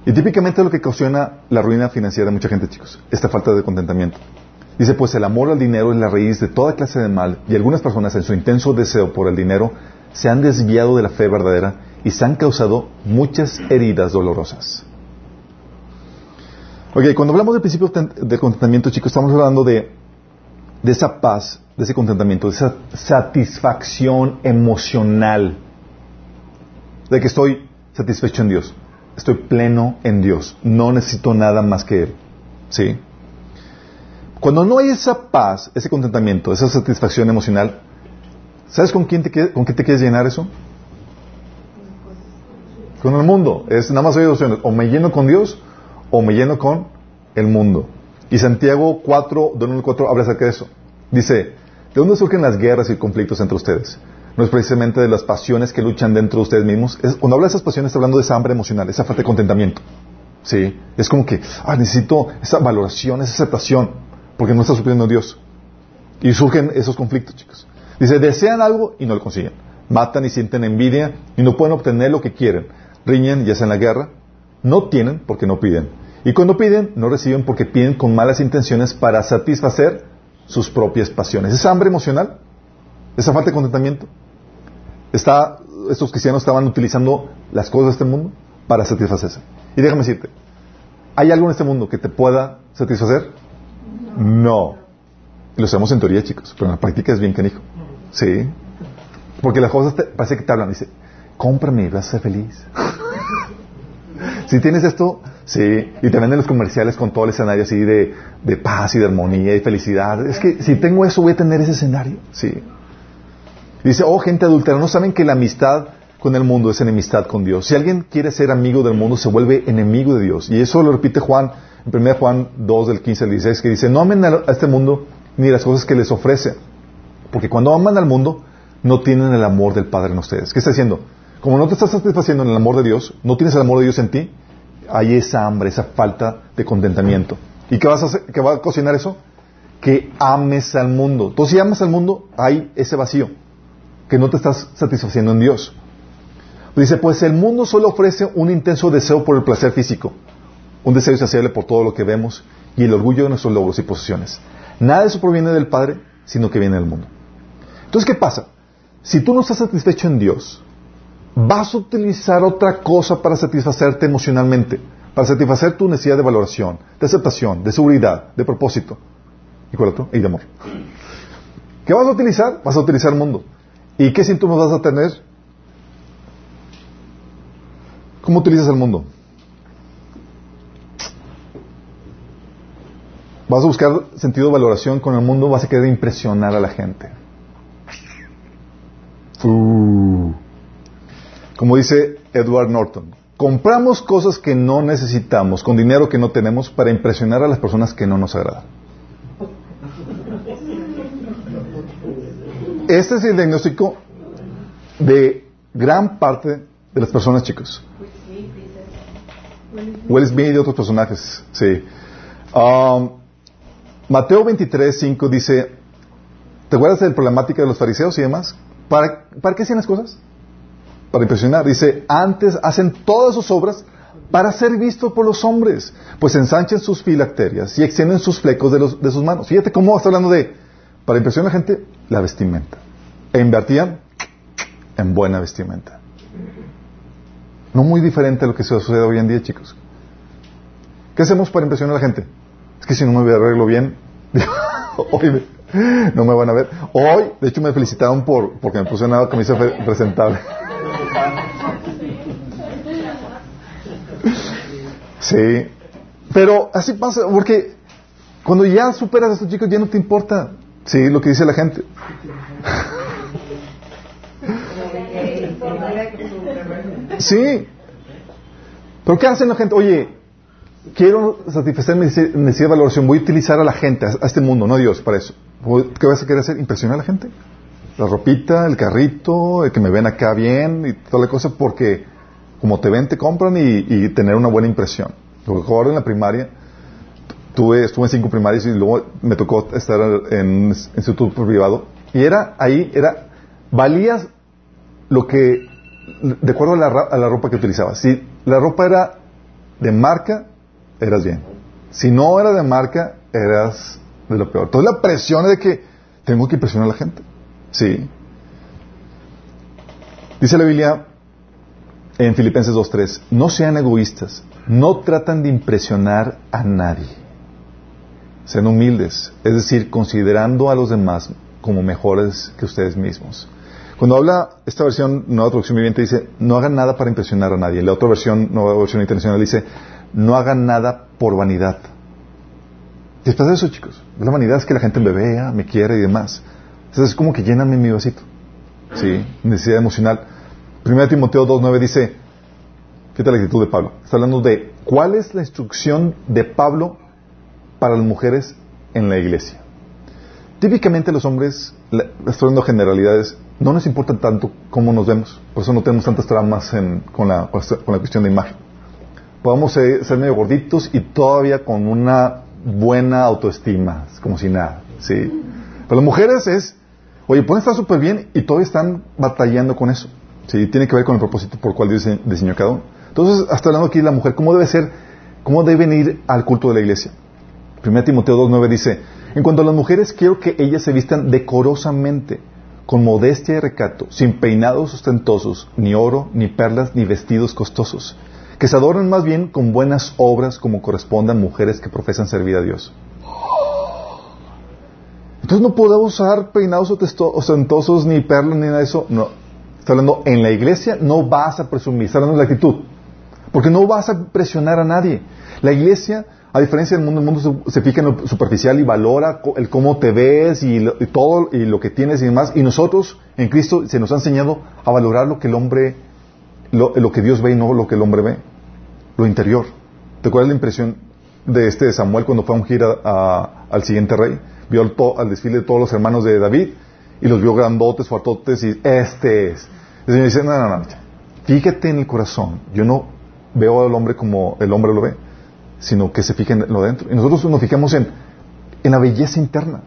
Y típicamente lo que ocasiona la ruina financiera de mucha gente, chicos, esta falta de contentamiento. Dice, pues el amor al dinero es la raíz de toda clase de mal y algunas personas en su intenso deseo por el dinero se han desviado de la fe verdadera y se han causado muchas heridas dolorosas. Ok, cuando hablamos del principio de contentamiento, chicos, estamos hablando de, de esa paz, de ese contentamiento, de esa satisfacción emocional, de que estoy satisfecho en Dios, estoy pleno en Dios, no necesito nada más que Él. ¿Sí? Cuando no hay esa paz, ese contentamiento, esa satisfacción emocional, ¿sabes con quién te, con te quieres llenar eso? Con el mundo. Es nada más hay dos opciones. O me lleno con Dios o me lleno con el mundo. Y Santiago 4, 1 4 habla acerca de eso. Dice, ¿de dónde surgen las guerras y conflictos entre ustedes? No es precisamente de las pasiones que luchan dentro de ustedes mismos. cuando habla de esas pasiones, está hablando de esa hambre emocional, esa falta de contentamiento. Sí, es como que, ah, necesito esa valoración, esa aceptación porque no está supliendo Dios. Y surgen esos conflictos, chicos. Dice, desean algo y no lo consiguen. Matan y sienten envidia y no pueden obtener lo que quieren. Riñen y hacen la guerra. No tienen porque no piden. Y cuando piden, no reciben porque piden con malas intenciones para satisfacer sus propias pasiones. Esa hambre emocional, esa falta de contentamiento. Está, estos cristianos estaban utilizando las cosas de este mundo para satisfacerse. Y déjame decirte, ¿hay algo en este mundo que te pueda satisfacer? No. Lo sabemos en teoría, chicos, pero en la práctica es bien canijo. Sí. Porque las cosas te, parece que te hablan. Dice, cómprame y vas a ser feliz. si tienes esto, sí. Y te venden los comerciales con todo el escenario así de, de paz y de armonía y felicidad. Es que si tengo eso, voy a tener ese escenario. Sí. Dice, oh, gente adúltera, ¿no saben que la amistad con el mundo es enemistad con Dios? Si alguien quiere ser amigo del mundo, se vuelve enemigo de Dios. Y eso lo repite Juan en 1 Juan 2 del 15 al 16 que dice, no amen a este mundo ni las cosas que les ofrece, porque cuando aman al mundo no tienen el amor del Padre en ustedes. ¿Qué está diciendo? Como no te estás satisfaciendo en el amor de Dios, no tienes el amor de Dios en ti, hay esa hambre, esa falta de contentamiento. ¿Y qué, vas a hacer, va a cocinar eso? Que ames al mundo. Entonces, si amas al mundo, hay ese vacío, que no te estás satisfaciendo en Dios. Dice, pues el mundo solo ofrece un intenso deseo por el placer físico un deseo insaciable por todo lo que vemos y el orgullo de nuestros logros y posesiones. Nada de eso proviene del Padre, sino que viene del mundo. Entonces, ¿qué pasa? Si tú no estás satisfecho en Dios, vas a utilizar otra cosa para satisfacerte emocionalmente, para satisfacer tu necesidad de valoración, de aceptación, de seguridad, de propósito. ¿Y cuál otro? Y de amor. ¿Qué vas a utilizar? Vas a utilizar el mundo. ¿Y qué síntomas vas a tener? ¿Cómo utilizas el mundo? Vas a buscar sentido de valoración con el mundo, vas a querer impresionar a la gente. Uh. Como dice Edward Norton, compramos cosas que no necesitamos con dinero que no tenemos para impresionar a las personas que no nos agradan. Este es el diagnóstico de gran parte de las personas, chicos. Will Smith y otros personajes, sí. Um, Mateo 23, 5 dice, ¿te acuerdas de la problemática de los fariseos y demás? ¿Para, ¿Para qué hacían las cosas? Para impresionar. Dice, antes hacen todas sus obras para ser visto por los hombres, pues ensanchan sus filacterias y extienden sus flecos de, de sus manos. Fíjate cómo está hablando de, para impresionar a la gente, la vestimenta. E invertían en buena vestimenta. No muy diferente a lo que sucede hoy en día, chicos. ¿Qué hacemos para impresionar a la gente? Es que si no me arreglo bien, no me van a ver. Hoy, de hecho, me felicitaron por porque me puse una camisa presentable. Sí. Pero así pasa, porque cuando ya superas a estos chicos ya no te importa, sí, lo que dice la gente. Sí. Pero ¿qué hacen la gente? Oye, quiero satisfacer mi necesidad de valoración, voy a utilizar a la gente, a este mundo, no a Dios, para eso. ¿Qué vas a querer hacer? Impresionar a la gente. La ropita, el carrito, el que me ven acá bien y toda la cosa, porque como te ven, te compran y, tener una buena impresión. Porque ahora en la primaria, tuve, estuve en cinco primarias y luego me tocó estar en un instituto privado. Y era ahí, era, valías lo que, de acuerdo a la, a la ropa que utilizabas. Si la ropa era de marca, eras bien. Si no era de marca, eras de lo peor. Entonces la presión es de que tengo que impresionar a la gente. Sí. Dice la Biblia en Filipenses 2.3, no sean egoístas, no tratan de impresionar a nadie. Sean humildes, es decir, considerando a los demás como mejores que ustedes mismos. Cuando habla esta versión, nueva traducción viviente, dice, no hagan nada para impresionar a nadie. La otra versión, nueva versión internacional, dice, no hagan nada por vanidad. Después de eso, chicos, la vanidad es que la gente me vea, me quiera y demás. Entonces es como que lléname mi vasito. Sí, necesidad emocional. 1 Timoteo 2.9 dice, fíjate la actitud de Pablo. Está hablando de cuál es la instrucción de Pablo para las mujeres en la iglesia. Típicamente los hombres, estoy dando generalidades, no nos importa tanto cómo nos vemos. Por eso no tenemos tantas tramas con, la, con la cuestión de imagen. Podemos ser, ser medio gorditos y todavía con una buena autoestima, como si nada, ¿sí? Pero las mujeres es, oye, pueden estar súper bien y todavía están batallando con eso, ¿sí? Tiene que ver con el propósito por el cual Dios diseñó cada uno. Entonces, hasta hablando aquí de la mujer, ¿cómo debe ser, cómo deben ir al culto de la iglesia? 1 Timoteo 2.9 dice, en cuanto a las mujeres, quiero que ellas se vistan decorosamente, con modestia y recato, sin peinados ostentosos, ni oro, ni perlas, ni vestidos costosos que se adornen más bien con buenas obras como correspondan mujeres que profesan servir a Dios. Entonces no podemos usar peinados ostentosos ni perlas ni nada de eso. No. Está hablando en la iglesia, no vas a presumir, está hablando de la actitud. Porque no vas a presionar a nadie. La iglesia, a diferencia del mundo, el mundo se, fija en lo superficial y valora el cómo te ves y, todo y lo que tienes y demás. Y nosotros, en Cristo, se nos ha enseñado a valorar lo que el hombre lo, que Dios ve y no lo que el hombre ve, lo interior. ¿Te acuerdas la impresión de este de Samuel cuando fue a ungir al siguiente rey? Vio al, desfile de todos los hermanos de David y los vio grandotes, fuertotes y este es. Y me dice, no, no, no, fíjate en el corazón. Yo no veo al hombre como el hombre lo ve, sino que se fije en lo dentro. Y nosotros nos fijamos en, en la belleza interna.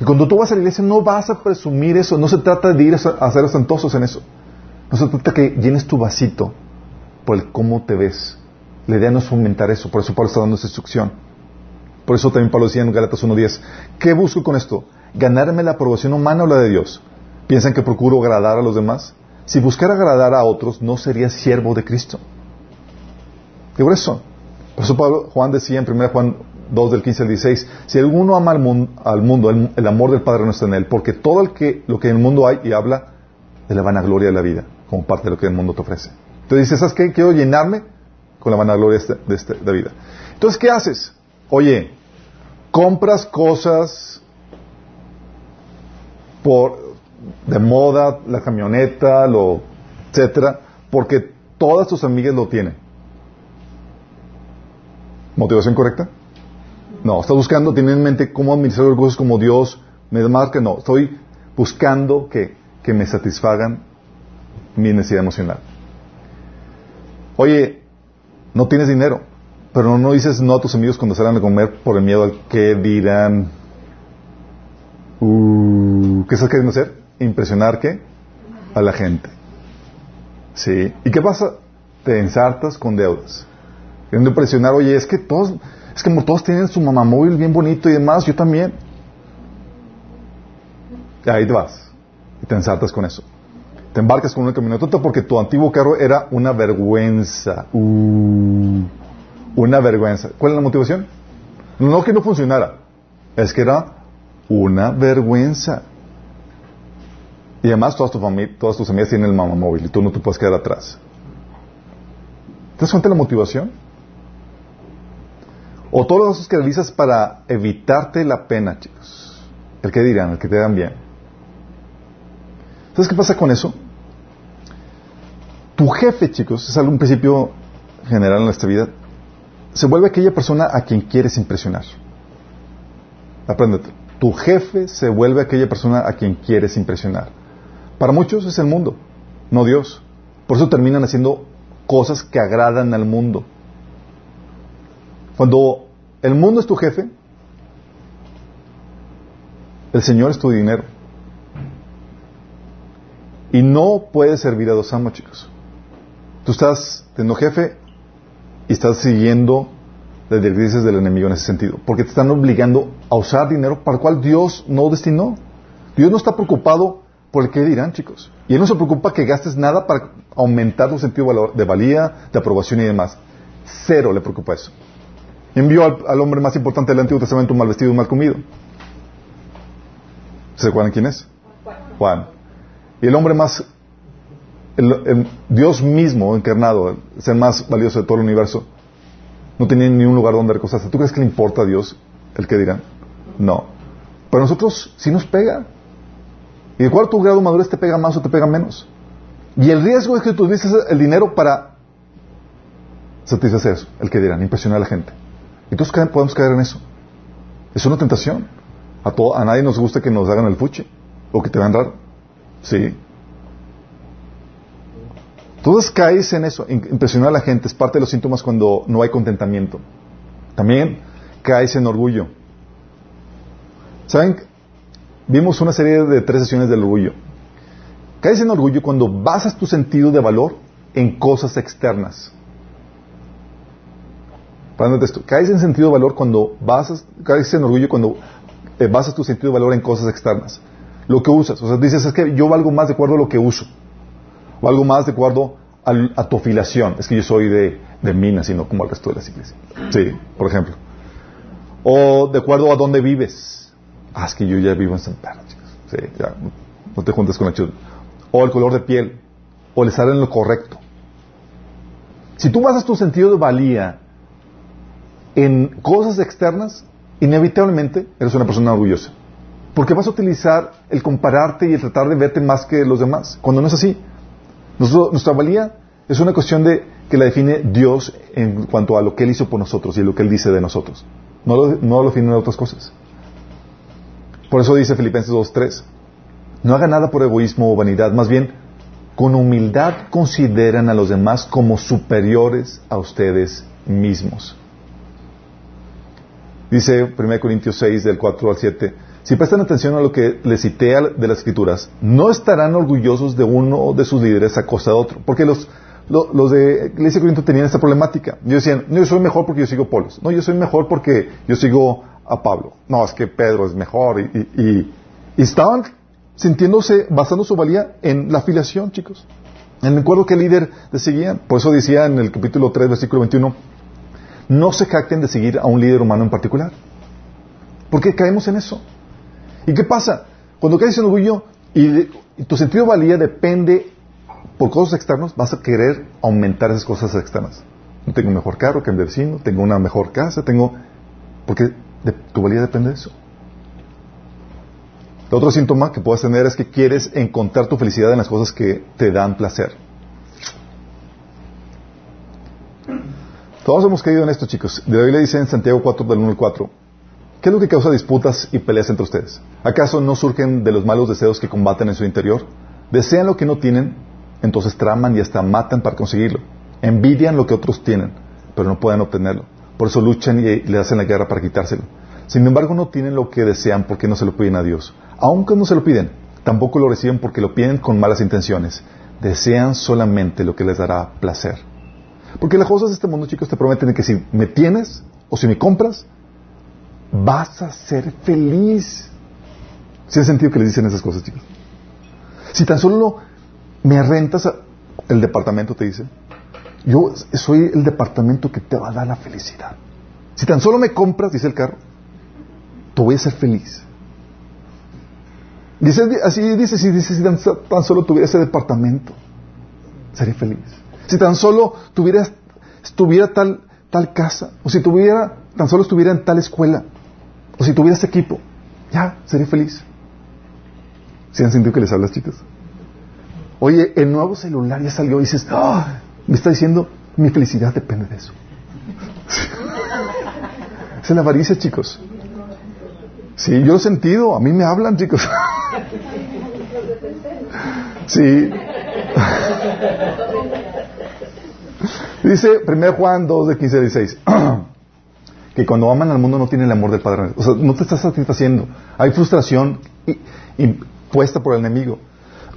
Y cuando tú vas a la iglesia no vas a presumir eso, no se trata de ir a, a ser ostentosos en eso. No se trata que llenes tu vasito por el cómo te ves. La idea no es fomentar eso, por eso Pablo está dando esa instrucción. Por eso también Pablo decía en Galatas 1.10, ¿qué busco con esto? ¿Ganarme la aprobación humana o la de Dios? ¿Piensan que procuro agradar a los demás? Si buscara agradar a otros, no sería siervo de Cristo. Y por eso, por eso Pablo, Juan decía en 1 Juan 2 del 15 al 16, si alguno ama al, mundo, el, amor del Padre no está en él, porque todo lo que en el mundo hay y habla de la vanagloria de la vida como parte de lo que el mundo te ofrece. Entonces dices, ¿sabes qué? Quiero llenarme con la vanagloria de, de, este, de vida. Entonces, ¿qué haces? Oye, compras cosas por de moda, la camioneta, lo etcétera, porque todas tus amigas lo tienen. ¿Motivación correcta? No, estás buscando, tiene en mente cómo administrar los cosas como Dios me marca. No, estoy buscando que, que me satisfagan mi necesidad emocional. Oye, no tienes dinero, pero no dices no a tus amigos cuando salgan a comer por el miedo al que dirán. Uh, ¿Qué estás queriendo hacer? Impresionar qué? A la gente. ¿Sí? ¿Y qué pasa? Te ensartas con deudas. Queriendo impresionar, oye, es que todos, es que como todos tienen su mamá móvil bien bonito y demás, yo también. Y ahí te vas. Y te ensartas con eso te embarcas con una camioneta porque tu antiguo carro era una vergüenza. Uh, una vergüenza. ¿Cuál es la motivación? No que no funcionara, es que era una vergüenza. Y además todas, tu todas tus amigas tienen el mamá móvil y tú no te puedes quedar atrás. ¿Te das cuenta de la motivación? O todos los que realizas para evitarte la pena, chicos. El que dirán, el que te dan bien. ¿Sabes qué pasa con eso? Tu jefe, chicos, es algún principio general en nuestra vida, se vuelve aquella persona a quien quieres impresionar. Apréndete. Tu jefe se vuelve aquella persona a quien quieres impresionar. Para muchos es el mundo, no Dios. Por eso terminan haciendo cosas que agradan al mundo. Cuando el mundo es tu jefe, el Señor es tu dinero. Y no puedes servir a dos amos, chicos. Tú estás teniendo jefe y estás siguiendo las directrices del enemigo en ese sentido. Porque te están obligando a usar dinero para el cual Dios no destinó. Dios no está preocupado por el que dirán, chicos. Y Él no se preocupa que gastes nada para aumentar tu sentido de, valía, de aprobación y demás. Cero le preocupa eso. Envió al, hombre más importante del Antiguo Testamento mal vestido y mal comido. ¿Se acuerdan quién es? Juan. Y el hombre más, el, Dios mismo encarnado, el ser más valioso de todo el universo, no tenía ni un lugar donde recostarse. ¿Tú crees que le importa a Dios el que dirán? No. Pero nosotros sí nos pega. ¿Y de cuál tu grado de madurez te pega más o te pega menos? Y el riesgo es que tú utilices el dinero para satisfacer eso, el que dirán, impresionar a la gente. Y todos podemos caer en eso. Es una tentación. A, todo, a nadie nos gusta que nos hagan el fuche o que te vean raro. Sí. Todos caes en eso. Impresionar a la gente es parte de los síntomas cuando no hay contentamiento. También caes en orgullo. ¿Saben? Vimos una serie de tres sesiones del orgullo. Caes en orgullo cuando basas tu sentido de valor en cosas externas. Esto. Caes en sentido de valor cuando basas, caes en orgullo cuando eh, basas tu sentido de valor en cosas externas. Lo que usas. O sea, dices, es que yo valgo más de acuerdo a lo que uso. O algo más de acuerdo a, tu afiliación. Es que yo soy de, de minas y no como el resto de las iglesias. Sí, por ejemplo. O de acuerdo a dónde vives. Ah, es que yo ya vivo en San Pedro, chicos. Sí, ya, no te juntes con la chuda. O el color de piel. O el estar en lo correcto. Si tú basas tu sentido de valía en cosas externas, inevitablemente eres una persona orgullosa. Porque vas a utilizar el compararte y el tratar de verte más que los demás, cuando no es así. nuestra valía es una cuestión de que la define Dios en cuanto a lo que Él hizo por nosotros y lo que Él dice de nosotros. No lo, no otras cosas. Por eso dice Filipenses 2.3, no haga nada por egoísmo o vanidad, más bien con humildad consideran a los demás como superiores a ustedes mismos. Dice 1 Corintios 6 del 4 al 7, si prestan atención a lo que les cité de las escrituras, no estarán orgullosos de uno de sus líderes a costa de otro, porque los, los, de Iglesia Corinto tenían esta problemática. Ellos decían, no, yo soy mejor porque yo sigo Polos, no, yo soy mejor porque yo sigo a Pablo. No, es que Pedro es mejor. Y, estaban sintiéndose, basando su valía en la afiliación, chicos. En el acuerdo que el líder le seguían. Por eso decía en el capítulo 3, versículo 21, no se jacten de seguir a un líder humano en particular. Porque caemos en eso. ¿Y qué pasa? Cuando caes en orgullo y, y tu sentido de valía depende por cosas externas, vas a querer aumentar esas cosas externas. Tengo un mejor carro que mi vecino, tengo una mejor casa, tengo... Porque tu valía depende de eso. El otro síntoma que puedes tener es que quieres encontrar tu felicidad en las cosas que te dan placer. Todos hemos caído en esto, chicos. De hoy le dice en Santiago 4, del 1 al 4, ¿qué es lo que causa disputas y peleas entre ustedes? ¿Acaso no surgen de los malos deseos que combaten en su interior? Desean lo que no tienen, entonces traman y hasta matan para conseguirlo. Envidian lo que otros tienen, pero no pueden obtenerlo. Por eso luchan y le hacen la guerra para quitárselo. Sin embargo, no tienen lo que desean porque no se lo piden a Dios. Aunque no se lo piden, tampoco lo reciben porque lo piden con malas intenciones. Desean solamente lo que les dará placer. Porque las cosas de este mundo, chicos, te prometen que si me tienes o si me compras, vas a ser feliz. ¿Sí has sentido que les dicen esas cosas, chicos? Si tan solo me rentas el departamento, te dicen, yo soy el departamento que te va a dar la felicidad. Si tan solo me compras, dice el carro, te voy a ser feliz. Dice, así dice, si dice, si tan, tan solo tuviera ese departamento, sería feliz. Si tan solo tuviera, estuviera tal, tal casa, o si tuviera, tan solo estuviera en tal escuela, o si tuviera ese equipo, ya, sería feliz. ¿Se han sentido que les hablas, chicos? Oye, el nuevo celular ya salió y dices, ah, me está diciendo, mi felicidad depende de eso. es la avaricia, chicos. Sí, yo lo he sentido, a mí me hablan, chicos. sí. Dice 1 Juan 2 de 15 a 16 que cuando aman al mundo no tienen el amor del Padre. O sea, no te estás satisfaciendo. Hay frustración impuesta por el enemigo.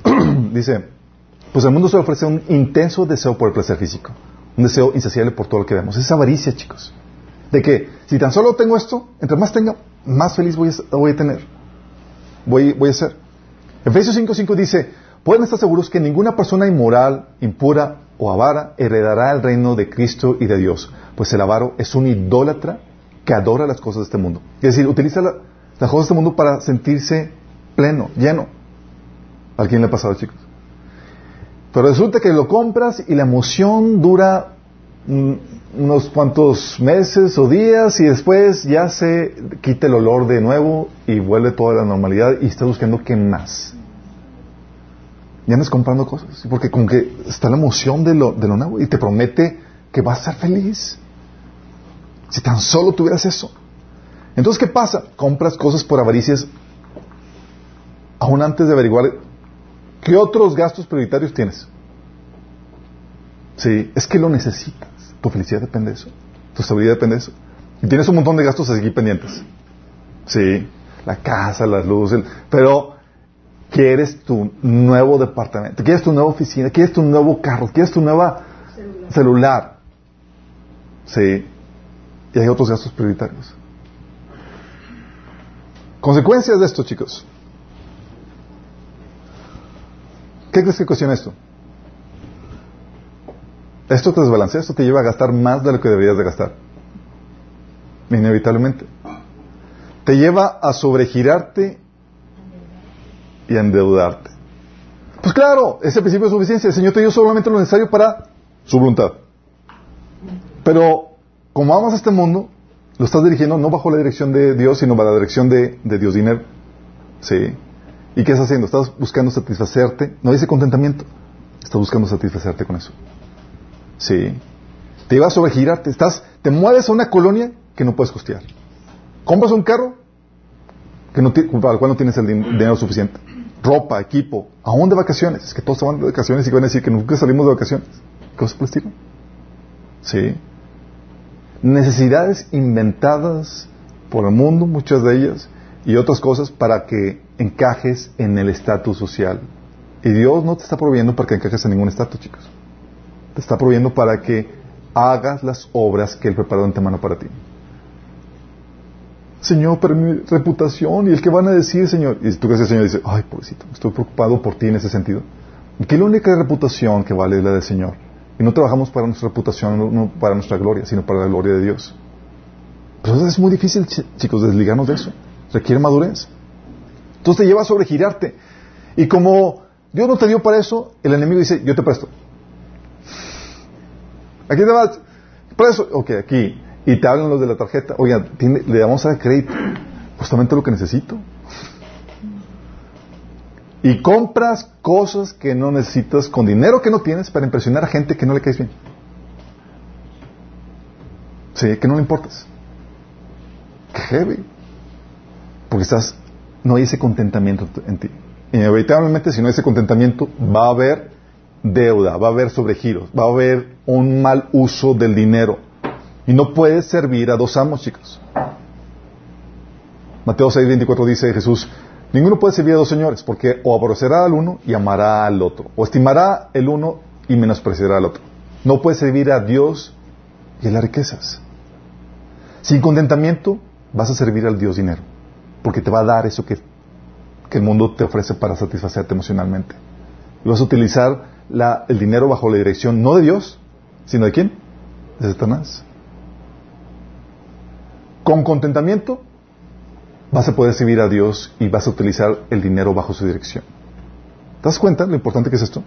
Dice, pues el mundo se ofrece un intenso deseo por el placer físico. Un deseo insaciable por todo lo que vemos. Es avaricia, chicos. De que si tan solo tengo esto, entre más tenga, más feliz voy a, tener. Voy, voy a ser. Efesios 5.5 dice, pueden estar seguros que ninguna persona inmoral, impura o avara heredará el reino de Cristo y de Dios, pues el avaro es un idólatra que adora las cosas de este mundo. Es decir, utiliza las cosas de este mundo para sentirse pleno, lleno. ¿A quién le ha pasado, chicos? Pero resulta que lo compras y la emoción dura unos cuantos meses o días y después ya se quita el olor de nuevo y vuelve toda la normalidad y estás buscando qué más. Ya andas comprando cosas, porque como que está la emoción de lo, de lo nuevo y te promete que vas a ser feliz. Si tan solo tuvieras eso. Entonces, ¿qué pasa? Compras cosas por avaricias aún antes de averiguar qué otros gastos prioritarios tienes. Sí, es que lo necesitas. Tu felicidad depende de eso. Tu estabilidad depende de eso. Y tienes un montón de gastos aquí pendientes. Sí, la casa, las luces, pero quieres tu nuevo departamento, quieres tu nueva oficina, quieres tu nuevo carro, quieres tu nueva celular. celular. Sí. Y hay otros gastos prioritarios. Consecuencias de esto, chicos. ¿Qué crees que cuestiona esto? Esto te desbalancea, esto te lleva a gastar más de lo que deberías de gastar. Inevitablemente. Te lleva a sobregirarte y endeudarte. Pues claro, ese principio de suficiencia. El Señor te dio solamente lo necesario para su voluntad. Pero como amas a este mundo, lo estás dirigiendo no bajo la dirección de Dios, sino bajo la dirección de, de Dios dinero. ¿Sí? ¿Y qué estás haciendo? Estás buscando satisfacerte. No dice contentamiento. Estás buscando satisfacerte con eso. Sí. Te iba a sobregirarte. Estás, te mueves a una colonia que no puedes costear. Compras un carro que no, para el cual no tienes el dinero suficiente. Ropa, equipo, aún de vacaciones. Es que todos van de vacaciones y van a decir que nunca salimos de vacaciones. Cosas por el. Sí. Necesidades inventadas por el mundo, muchas de ellas, y otras cosas para que encajes en el estatus social. Y Dios no te está proveyendo para que encajes en ningún estatus, chicos te está proveyendo para que hagas las obras que Él preparó de antemano para ti. Señor, pero mi reputación y el que van a decir, Señor. Y tú que el Señor dice, ay, pobrecito, estoy preocupado por ti en ese sentido. Que la única reputación que vale es la del Señor. Y no trabajamos para nuestra reputación, no para nuestra gloria, sino para la gloria de Dios. Pero es muy difícil, chicos, desligarnos de eso. Requiere madurez. Entonces te lleva a sobregirarte. Y como Dios no te dio para eso, el enemigo dice, yo te presto. Aquí te vas. eso, Ok, aquí. Y te hablan los de la tarjeta. Oigan, le damos a crédito. Justamente lo que necesito. Y compras cosas que no necesitas con dinero que no tienes para impresionar a gente que no le caes bien. Sí, que no le importas. Qué heavy. Porque estás, no hay ese contentamiento en ti. Inevitablemente, si no hay ese contentamiento, va a haber deuda, va a haber sobregiros, va a haber un mal uso del dinero. Y no puedes servir a dos amos, chicos. Mateo 6, 24 dice Jesús, ninguno puede servir a dos señores, porque o aborrecerá al uno y amará al otro, o estimará el uno y menospreciará al otro. No puedes servir a Dios y a las riquezas. Sin contentamiento vas a servir al Dios dinero, porque te va a dar eso que, que el mundo te ofrece para satisfacerte emocionalmente. Y vas a utilizar el dinero bajo la dirección no de Dios, sino de quién? De Satanás. Con contentamiento vas a poder servir a Dios y vas a utilizar el dinero bajo su dirección. ¿Te das cuenta lo importante que es esto?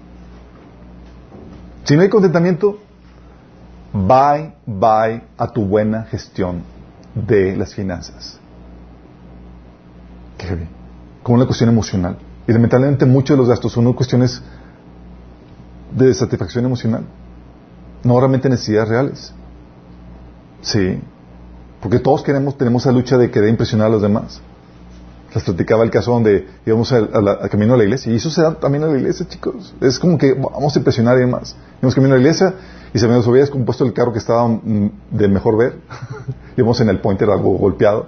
Si no hay contentamiento, bye, bye a tu buena gestión de las finanzas. Qué bien. Como una cuestión emocional. Y lamentablemente muchos de los gastos son cuestiones de satisfacción emocional, no realmente necesidades reales. Sí, porque todos queremos, tenemos esa lucha de querer impresionar a los demás. Les platicaba el caso donde íbamos al, camino a la iglesia, y eso se da también a la iglesia, chicos. Es como que vamos a impresionar a demás. Íbamos camino a la iglesia y se me había descompuesto el carro que estaba mm, de mejor ver. íbamos en el pointer algo golpeado.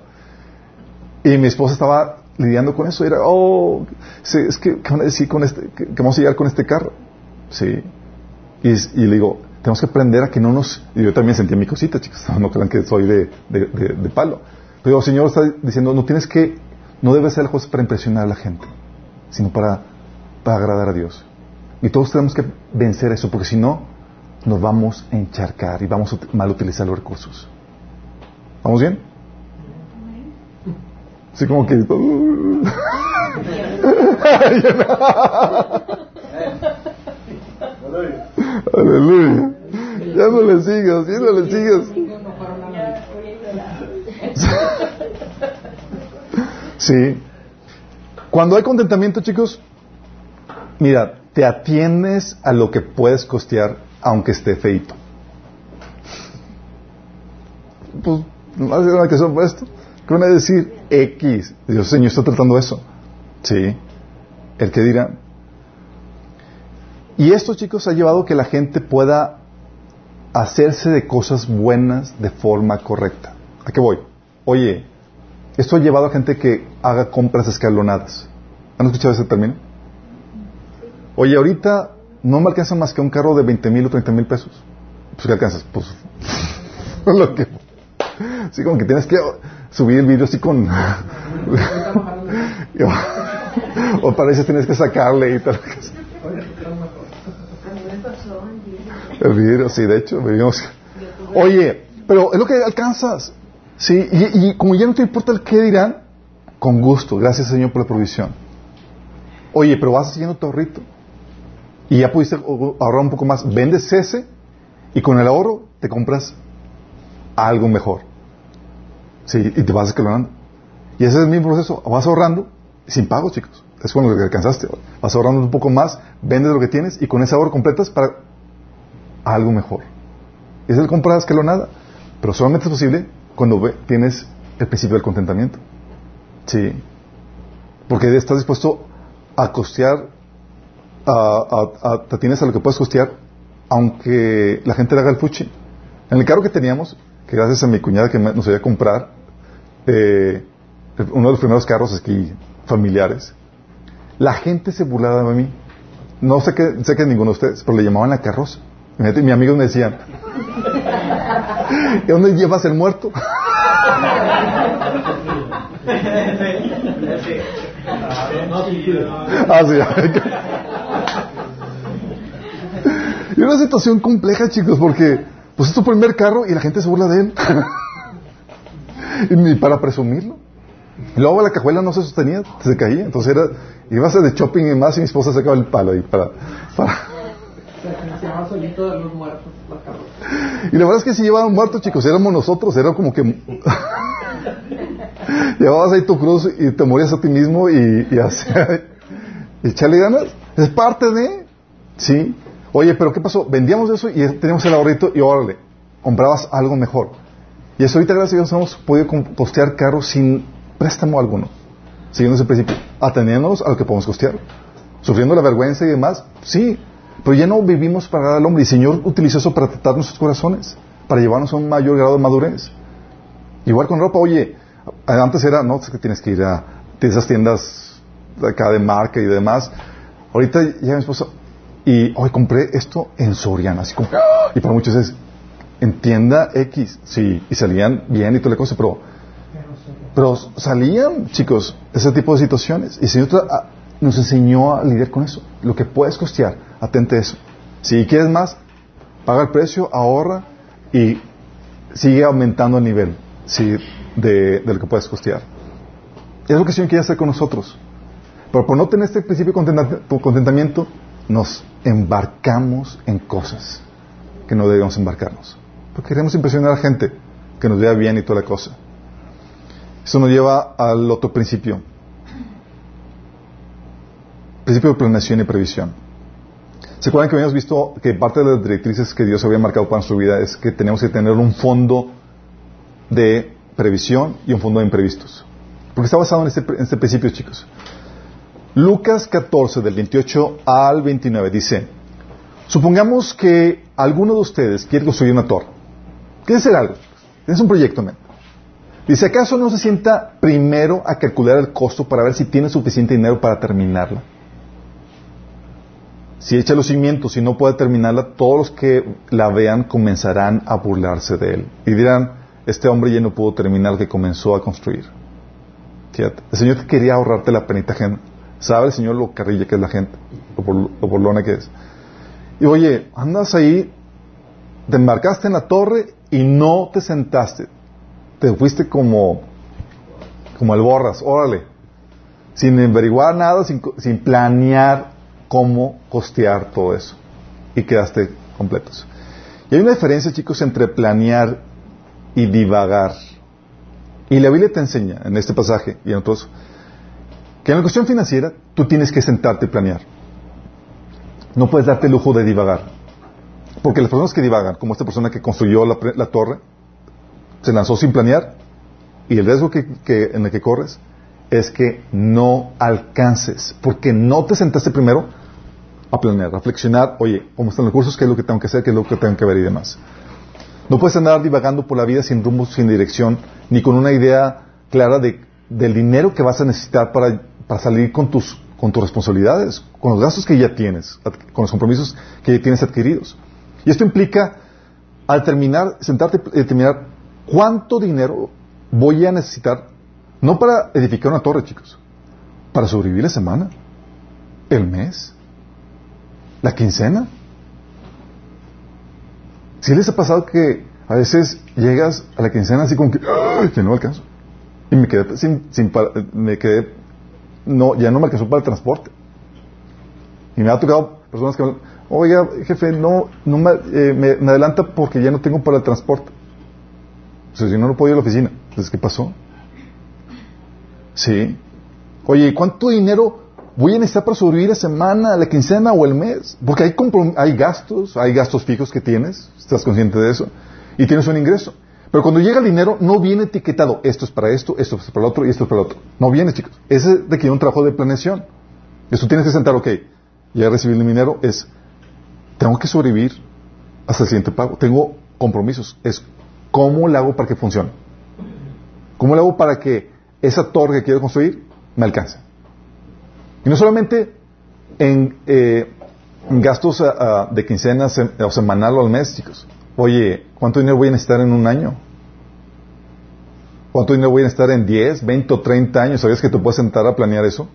Y mi esposa estaba lidiando con eso. Era, oh, es que, ¿qué van a decir con este, que, vamos a llegar con este carro? Sí. Y, y, le digo, tenemos que aprender a que no nos... Y yo también sentí mi cosita, chicos. No crean que soy de, de, palo. Pero el Señor está diciendo, no tienes que... No debes ser el juez para impresionar a la gente, sino para, para agradar a Dios. Y todos tenemos que vencer eso, porque si no, nos vamos a encharcar y vamos a mal utilizar los recursos. ¿Vamos bien? Así como que... Aleluya. Ya no le sigas, ya no le sigas. Sí. Cuando hay contentamiento, chicos, mira, te atiendes a lo que puedes costear aunque esté feito. Pues, no hace nada que son esto. ¿Qué van a decir? X. Dios, Señor, está tratando eso. Sí. El que dirá. Y esto, chicos, ha llevado a que la gente pueda hacerse de cosas buenas de forma correcta. ¿A qué voy? Oye, esto ha llevado a gente que haga compras escalonadas. ¿Han escuchado ese término? Oye, ahorita no me alcanza más que un carro de 20 mil o 30 mil pesos. Pues, ¿qué alcanzas? Pues, lo que... Sí, como que tienes que subir el vídeo así con... o para eso tienes que sacarle y tal. El sí, de hecho, Oye, pero es lo que alcanzas. Sí, y, como ya no te importa el qué dirán, con gusto, gracias Señor por la provisión. Oye, pero vas haciendo tu ahorrito. Y ya pudiste ahorrar un poco más. Vendes ese y con el ahorro te compras algo mejor. Sí, y te vas escalonando. Y ese es el mismo proceso. Vas ahorrando sin pago, chicos. Es con lo que alcanzaste. Vas ahorrando un poco más, vendes lo que tienes y con ese ahorro completas para algo mejor. Es el comprar escalonada. Pero solamente es posible cuando tienes el principio del contentamiento. Sí. Porque estás dispuesto a costear, a, te tienes a lo que puedes costear, aunque la gente le haga el fuchi. En el carro que teníamos, que gracias a mi cuñada que nos iba a comprar, eh, uno de los primeros carros aquí familiares, la gente se burlaba de mí. No sé que, sé que ninguno de ustedes, pero le llamaban la carroza. Y mis amigos me decían, ¿y dónde llevas el muerto? ah, y una situación compleja, chicos, porque pues es tu primer carro y la gente se burla de él. y para presumirlo. Luego la cajuela no se sostenía, se caía. Entonces era, ibas de shopping y más y mi esposa sacaba el palo ahí para, para y la verdad es que si llevaban muertos, chicos, éramos nosotros, era como que llevabas ahí tu cruz y te morías a ti mismo y, y, echarle ganas. Es parte de, sí. Oye, pero ¿qué pasó? Vendíamos eso y teníamos el ahorrito y órale, comprabas algo mejor. Y eso ahorita, gracias a Dios, hemos podido costear carros sin préstamo alguno. Siguiendo ese principio, ateniéndonos a lo que podemos costear. Sufriendo la vergüenza y demás, sí, pero ya no vivimos para dar al hombre. Y el Señor utilizó eso para tratar nuestros corazones, para llevarnos a un mayor grado de madurez. Igual con ropa, oye, antes era, no, es que tienes que ir a esas tiendas de acá de marca y demás. Ahorita ya mi esposa, y hoy compré esto en Soriana, así como, y para muchos es, en tienda X, sí, y salían bien y todo le cosa, pero, pero salían, chicos, ese tipo de situaciones. Y el Señor nos enseñó a lidiar con eso. Lo que puedes costear, atente a eso. Si quieres más, paga el precio, ahorra y sigue aumentando el nivel ¿sí? de, lo que puedes costear. Es lo que el Señor quiere hacer con nosotros. Pero por no tener este principio de contentamiento, nos embarcamos en cosas que no debemos embarcarnos. Porque queremos impresionar a la gente que nos vea bien y toda la cosa. Eso nos lleva al otro principio. Principio de planeación y previsión. ¿Se acuerdan que habíamos visto que parte de las directrices que Dios había marcado para nuestra vida es que tenemos que tener un fondo de previsión y un fondo de imprevistos? Porque está basado en este, este principio, chicos. Lucas 14, del 28 al 29, dice, supongamos que alguno de ustedes quiere construir una torre. Quiere hacer algo. Es un proyecto, ¿no? Dice, ¿acaso no se sienta primero a calcular el costo para ver si tiene suficiente dinero para terminarla? Si echa los cimientos y no puede terminarla, todos los que la vean comenzarán a burlarse de él. Y dirán, este hombre ya no pudo terminar lo que comenzó a construir. El Señor quería ahorrarte la penita gente Sabe el Señor lo carrilla que es la gente, lo, por, porlona que es. Y oye, andas ahí, te embarcaste en la torre y no te sentaste. Te fuiste como, como el borras, órale. Sin averiguar nada, sin, sin planear cómo costear todo eso. Y quedaste completos. Y hay una diferencia, chicos, entre planear y divagar. Y la Biblia te enseña en este pasaje y en otros que en la cuestión financiera tú tienes que sentarte y planear. No puedes darte el lujo de divagar. Porque las personas que divagan, como esta persona que construyó la, torre, se lanzó sin planear y el riesgo que, en el que corres es que no alcances, porque no te sentaste primero a planear, a reflexionar, oye, ¿cómo están los recursos? ¿Qué es lo que tengo que hacer? ¿Qué es lo que tengo que ver y demás? No puedes andar divagando por la vida sin rumbo, sin dirección, ni con una idea clara de, del dinero que vas a necesitar para para salir con tus, con tus responsabilidades, con los gastos que ya tienes, con los compromisos que ya tienes adquiridos. Y esto implica, al terminar, sentarte y determinar cuánto dinero voy a necesitar, no para edificar una torre, chicos, para sobrevivir la semana, el mes, la quincena. Si les ha pasado que a veces llegas a la quincena así como que, que no alcanzo. Y me quedé sin, sin me quedé no, ya no me alcanzó para el transporte. Y me ha tocado personas que me oiga, jefe, no, no me, eh, me, adelanta porque ya no tengo para el transporte. O si no, no puedo ir a la oficina. Entonces, ¿qué pasó? Sí. Oye, ¿cuánto dinero voy a necesitar para sobrevivir la semana, la quincena o el mes? Porque hay, hay gastos, hay gastos fijos que tienes, estás consciente de eso, y tienes un ingreso. Pero cuando llega el dinero, no viene etiquetado, esto es para esto, esto es para el otro y esto es para el otro. No viene, chicos. Ese requiere un trabajo de planeación. Eso tienes que sentar, ok, ya recibí el dinero, es, tengo que sobrevivir hasta el siguiente pago. Tengo compromisos. Es, ¿cómo lo hago para que funcione? ¿Cómo lo hago para que esa torre que quiero construir me alcance? Y no solamente en, eh, gastos ah, ah, de quincenas o semanal o al mes, chicos. Oye, ¿cuánto dinero voy a necesitar en un año? ¿Cuánto dinero voy a necesitar en 10, 20 o 30 años? ¿Sabías que te puedes sentar a planear eso?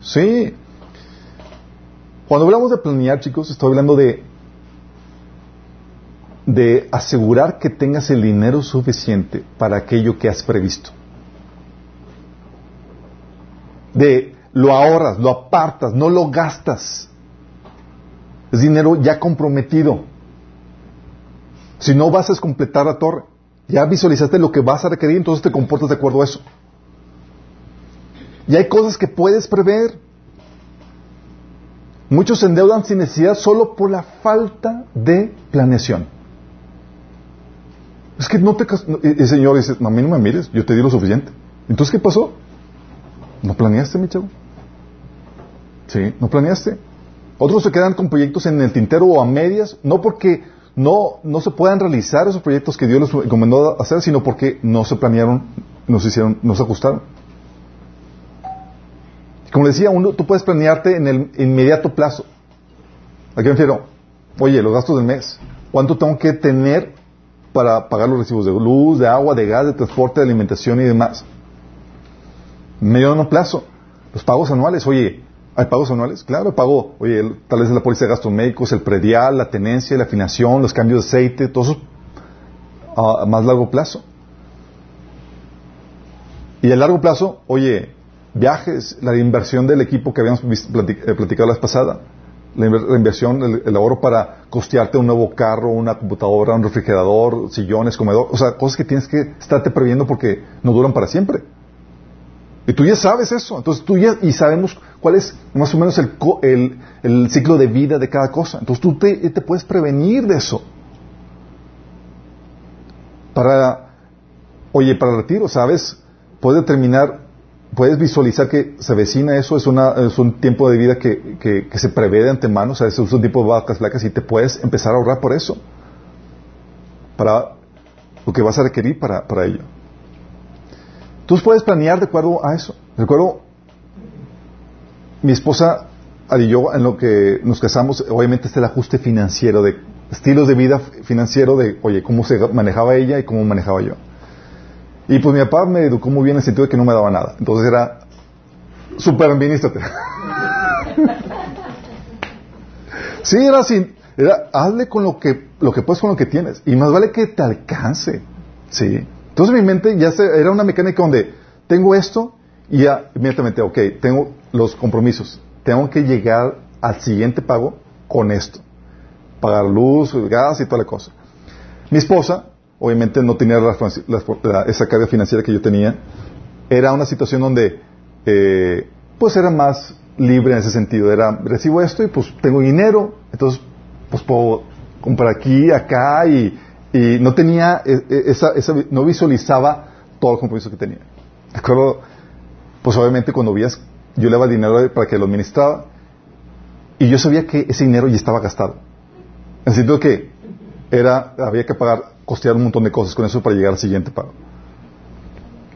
Sí. Cuando hablamos de planear, chicos, estoy hablando de de asegurar que tengas el dinero suficiente para aquello que has previsto. De lo ahorras, lo apartas, no lo gastas. Es dinero ya comprometido. Si no vas a completar la torre, ya visualizaste lo que vas a requerir, entonces te comportas de acuerdo a eso. Y hay cosas que puedes prever. Muchos se endeudan sin necesidad solo por la falta de planeación. Es que no te... El Señor dice, a no me mires, yo te di lo suficiente. Entonces, ¿qué pasó? ¿No planeaste, mi chavo? Sí, no planeaste. Otros se quedan con proyectos en el tintero o a medias, no porque no, no se puedan realizar esos proyectos que Dios les recomendó hacer, sino porque no se planearon, no se hicieron, no se ajustaron. Como decía, uno, tú puedes planearte en el inmediato plazo. ¿A qué me refiero? Oye, los gastos del mes. ¿Cuánto tengo que tener para pagar los recibos de luz, de agua, de gas, de transporte, de alimentación y demás? Mediano plazo. Los pagos anuales. Oye, ¿Hay pagos anuales? Claro, pago, oye, tal vez la póliza de gastos médicos, el predial, la tenencia, la afinación, los cambios de aceite, todo eso a más largo plazo. Y a largo plazo, oye, viajes, la inversión del equipo que habíamos eh, platicado la vez pasada, la, inversión, el, el, ahorro para costearte un nuevo carro, una computadora, un refrigerador, sillones, comedor, o sea, cosas que tienes que estarte previendo porque no duran para siempre. Y tú ya sabes eso, entonces tú ya, y sabemos cuál es más o menos el, el, el ciclo de vida de cada cosa. Entonces tú te, te puedes prevenir de eso. Para, oye, para el retiro, ¿sabes? Puedes determinar, puedes visualizar que se vecina eso, es, una, es un tiempo de vida que, que, se prevé de antemano, o sea, es un tipo de vacas flacas y te puedes empezar a ahorrar por eso. Para lo que vas a requerir para, para ello. Tú puedes planear de acuerdo a eso. De acuerdo, mi esposa y yo, en lo que nos casamos, obviamente es el ajuste financiero, de estilos de vida financiero, de, oye, cómo se manejaba ella y cómo manejaba yo. Y pues mi papá me educó muy bien en el sentido de que no me daba nada. Entonces era, administrate. sí, era así. Era, hazle con lo que, lo que puedes con lo que tienes. Y más vale que te alcance. Sí. Entonces mi mente ya se, era una mecánica donde tengo esto y ya inmediatamente, ok, tengo los compromisos. Tengo que llegar al siguiente pago con esto. Pagar luz, gas y toda la cosa. Mi esposa, obviamente no tenía esa carga financiera que yo tenía. Era una situación donde, eh, pues era más libre en ese sentido. Era, recibo esto y pues tengo dinero, entonces pues puedo comprar aquí, acá y, y no tenía e, e, esa, esa, no visualizaba todo el compromiso que tenía. De acuerdo, pues obviamente cuando vías, yo le daba el dinero para que lo administraba y yo sabía que ese dinero ya estaba gastado. En el sentido que era, había que pagar, costear un montón de cosas con eso para llegar al siguiente pago.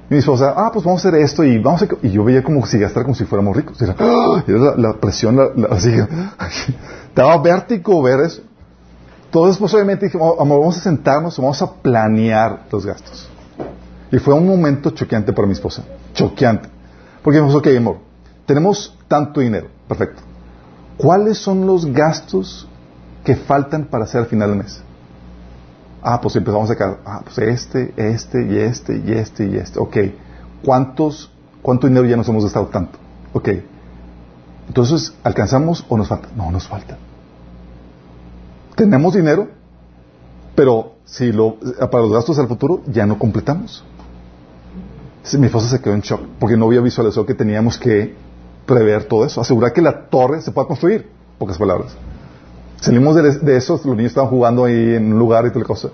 Y mi esposa, ah, pues vamos a hacer esto y vamos a... Y yo veía como si gastara como si fuéramos ricos. Era, ¡ah! la, presión, la, así, daba vértigo ver eso. Entonces, pues obviamente dije, amor, vamos a sentarnos, vamos a planear los gastos. Y fue un momento choqueante para mi esposa. Choqueante. Porque dijimos, ok, amor, tenemos tanto dinero. Perfecto. ¿Cuáles son los gastos que faltan para hacer al final del mes? Ah, pues empezamos a sacar, ah, pues este, este, y este, y este, y este. Ok. ¿Cuántos, cuánto dinero ya nos hemos gastado tanto? Ok. Entonces, ¿alcanzamos o nos falta? No, nos falta tenemos dinero, pero si lo, para los gastos del futuro ya no completamos. Mi esposa se quedó en shock porque no había visualizado que teníamos que prever todo eso, asegurar que la torre se pueda construir, pocas palabras. Salimos de, de eso, los niños estaban jugando ahí en un lugar y tal cosa,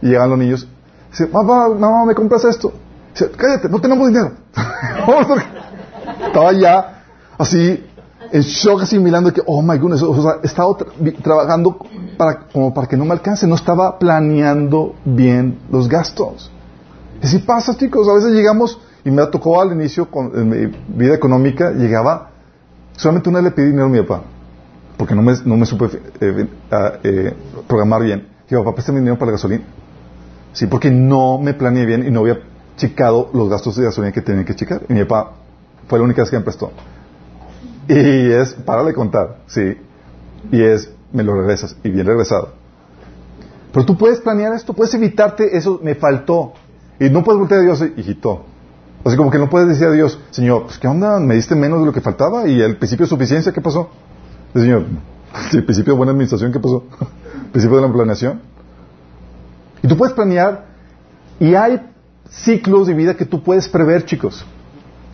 y llegan los niños, dice, mamá, mamá, ¿me compras esto? Dice, cállate, no tenemos dinero. Estaba ya así en shock asimilando que, oh my goodness, estaba trabajando para, como para que no me alcance, no estaba planeando bien los gastos. Y si pasa, chicos, a veces llegamos, y me tocó al inicio, con, en mi vida económica, llegaba, solamente una le pedí dinero a mi papá, porque no me, no me supe eh, eh, programar bien. Digo, papá, préstame dinero para la gasolina. Sí, porque no me planeé bien y no había checado los gastos de gasolina que tenía que checar. Y mi papá fue la única vez que me prestó. Y es, para de contar, sí. Y es, me lo regresas, y bien regresado. Pero tú puedes planear esto, puedes evitarte eso, me faltó. Y no puedes voltear a Dios, hijito. Así como que no puedes decir a Dios, Señor, pues, ¿qué onda? ¿Me diste menos de lo que faltaba? ¿Y el principio de suficiencia qué pasó? El Señor, el principio de buena administración qué pasó? ¿El principio de la planeación? Y tú puedes planear, y hay ciclos de vida que tú puedes prever, chicos.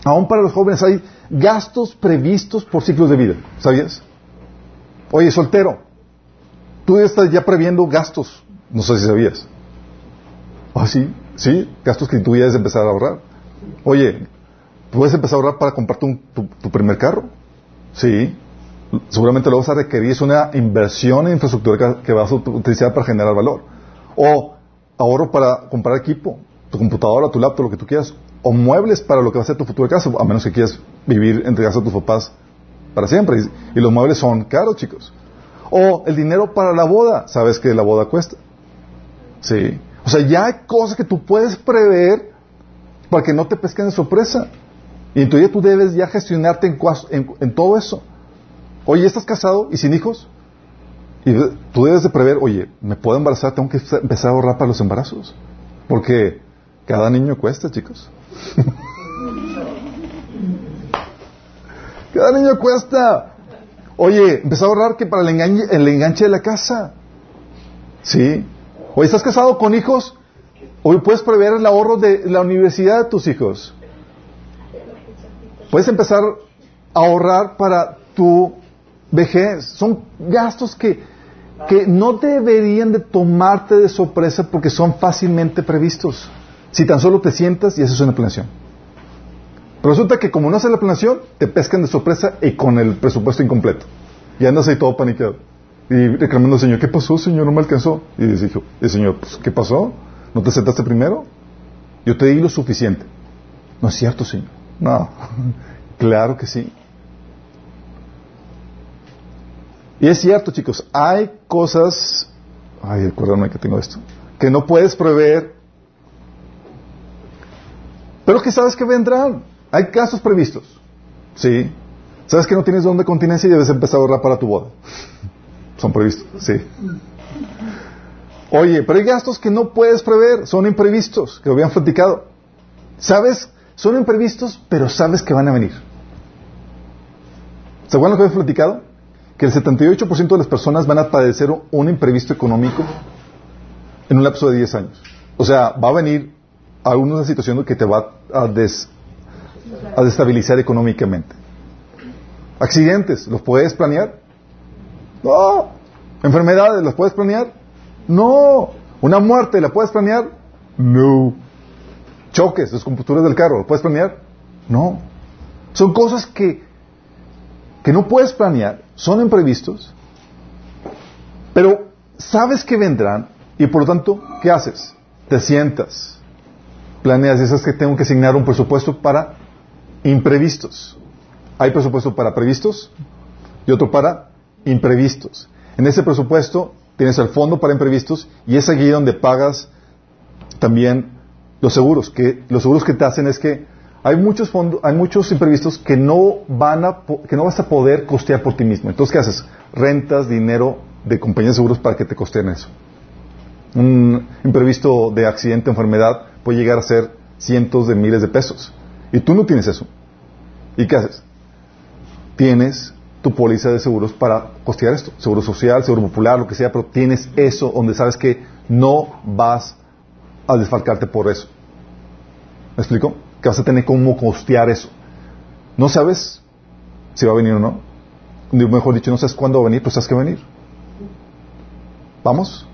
Aún para los jóvenes hay gastos previstos por ciclos de vida. ¿Sabías? Oye, soltero, tú estás ya previendo gastos. No sé si sabías. Ah, sí, sí, gastos que tú ya debes empezar a ahorrar. Oye, ¿puedes empezar a ahorrar para comprarte tu, primer carro? Sí. Seguramente lo vas a requerir. Es una inversión en infraestructura que vas a utilizar para generar valor. O ahorro para comprar equipo, tu computadora, tu laptop, lo que tú quieras o muebles para lo que va a ser tu futuro casa, a menos que quieras vivir entre casa de tus papás para siempre. Y, los muebles son caros, chicos. O el dinero para la boda, sabes que la boda cuesta. Sí. O sea, ya hay cosas que tú puedes prever para que no te pesquen de sorpresa. Y entonces tú debes ya gestionarte en, en, todo eso. Oye, ¿estás casado y sin hijos? Y tú debes de prever, oye, ¿me puedo embarazar? Tengo que empezar a ahorrar para los embarazos. Porque cada niño cuesta, chicos. Cada niño cuesta. Oye, empezó a ahorrar que para el enganche, el enganche de la casa. ¿Sí? Oye, ¿estás casado con hijos? Hoy puedes prever el ahorro de la universidad de tus hijos. Puedes empezar a ahorrar para tu vejez. Son gastos que, que no deberían de tomarte de sorpresa porque son fácilmente previstos. Si tan solo te sientas y haces una planeación. Resulta que como no haces la planeación, te pescan de sorpresa y con el presupuesto incompleto. Y andas ahí todo paniqueado. Y reclamando al Señor, ¿qué pasó, Señor? No me alcanzó. Y dice, el Señor, pues, ¿qué pasó? ¿No te sentaste primero? Yo te di lo suficiente. No es cierto, Señor. No. claro que sí. Y es cierto, chicos, hay cosas, ay, acuérdame que tengo esto, que no puedes prever, pero que sabes que vendrán. Hay casos previstos, ¿sí? Sabes que no tienes don de continencia y debes empezar a ahorrar para tu boda. Son previstos, sí. Oye, pero hay gastos que no puedes prever, son imprevistos, que lo habían platicado. ¿Sabes? Son imprevistos, pero sabes que van a venir. ¿Se acuerdan lo que habían platicado? Que el 78% de las personas van a padecer un imprevisto económico en un lapso de 10 años. O sea, va a venir a una situación que te va a, a destabilizar económicamente. Accidentes, ¿los puedes planear? No. Enfermedades, ¿las puedes planear? No. Una muerte, ¿la puedes planear? No. Choques, descomposturas del carro, ¿lo puedes planear? No. Son cosas que, que no puedes planear, son imprevistos, pero sabes que vendrán y por lo tanto, ¿qué haces? Te sientas, planeas, dices que tengo que asignar un presupuesto para imprevistos. Hay presupuesto para previstos y otro para imprevistos. En ese presupuesto tienes el fondo para imprevistos y es allí donde pagas también los seguros. Que los seguros que te hacen es que hay muchos fondos, hay muchos imprevistos que no van a, que no vas a poder costear por ti mismo. Entonces, ¿qué haces? Rentas dinero de compañías de seguros para que te costeen eso. Un imprevisto de accidente enfermedad puede llegar a ser cientos de miles de pesos. Y tú no tienes eso. ¿Y qué haces? Tienes tu póliza de seguros para costear esto. Seguro social, seguro popular, lo que sea, pero tienes eso donde sabes que no vas a desfalcarte por eso. ¿Me explico? Que vas a tener cómo costear eso. No sabes si va a venir o no. Mejor dicho, no sabes cuándo va a venir, pero sabes que va a venir. ¿Vamos?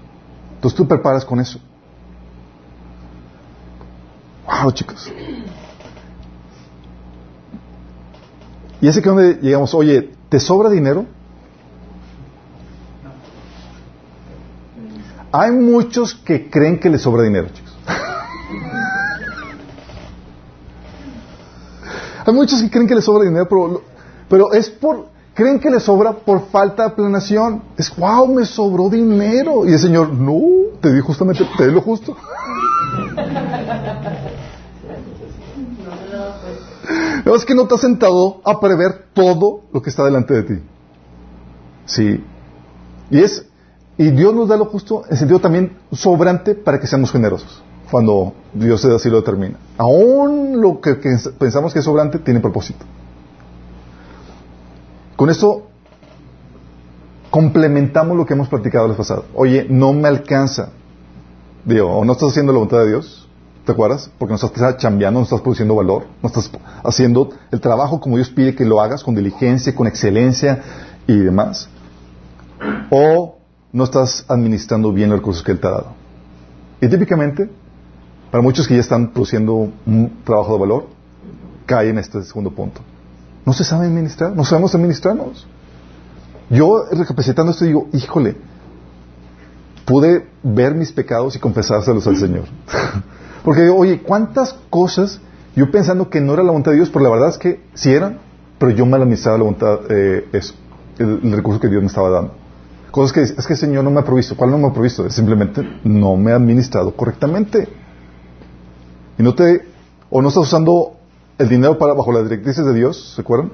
Entonces tú preparas con eso. Wow, chicos. Y ese que donde llegamos, oye, ¿te sobra dinero? Hay muchos que creen que les sobra dinero, chicos. Hay muchos que creen que les sobra dinero, pero, pero es por, creen que les sobra por falta de planeación. Es, wow, me sobró dinero. Y el Señor, no, te di justamente, te di lo justo. No, es que no te has sentado a prever todo lo que está delante de ti. Sí. Y es, y Dios nos da lo justo en sentido también sobrante para que seamos generosos. Cuando Dios así lo determina. Aún lo que, pensamos que es sobrante tiene propósito. Con esto complementamos lo que hemos platicado la pasado. Oye, no me alcanza. Digo, o no estás haciendo la voluntad de Dios, ¿Te acuerdas? Porque no estás chambeando, no estás produciendo valor, no estás haciendo el trabajo como Dios pide que lo hagas, con diligencia, con excelencia y demás. O no estás administrando bien los recursos que Él te ha dado. Y típicamente, para muchos que ya están produciendo un trabajo de valor, caen en este segundo punto. No se sabe administrar, no sabemos administrarnos. Yo, recapacitando esto, digo, híjole, pude ver mis pecados y confesárselos al Señor. Porque, oye, ¿cuántas cosas yo pensando que no era la voluntad de Dios, pero la verdad es que sí eran, pero yo mal administraba la voluntad, eh, eso, el, recurso que Dios me estaba dando. Cosas que es que el Señor no me ha provisto. ¿Cuál no me ha provisto? Simplemente no me ha administrado correctamente. Y no te, o no estás usando el dinero para bajo las directrices de Dios, ¿se acuerdan?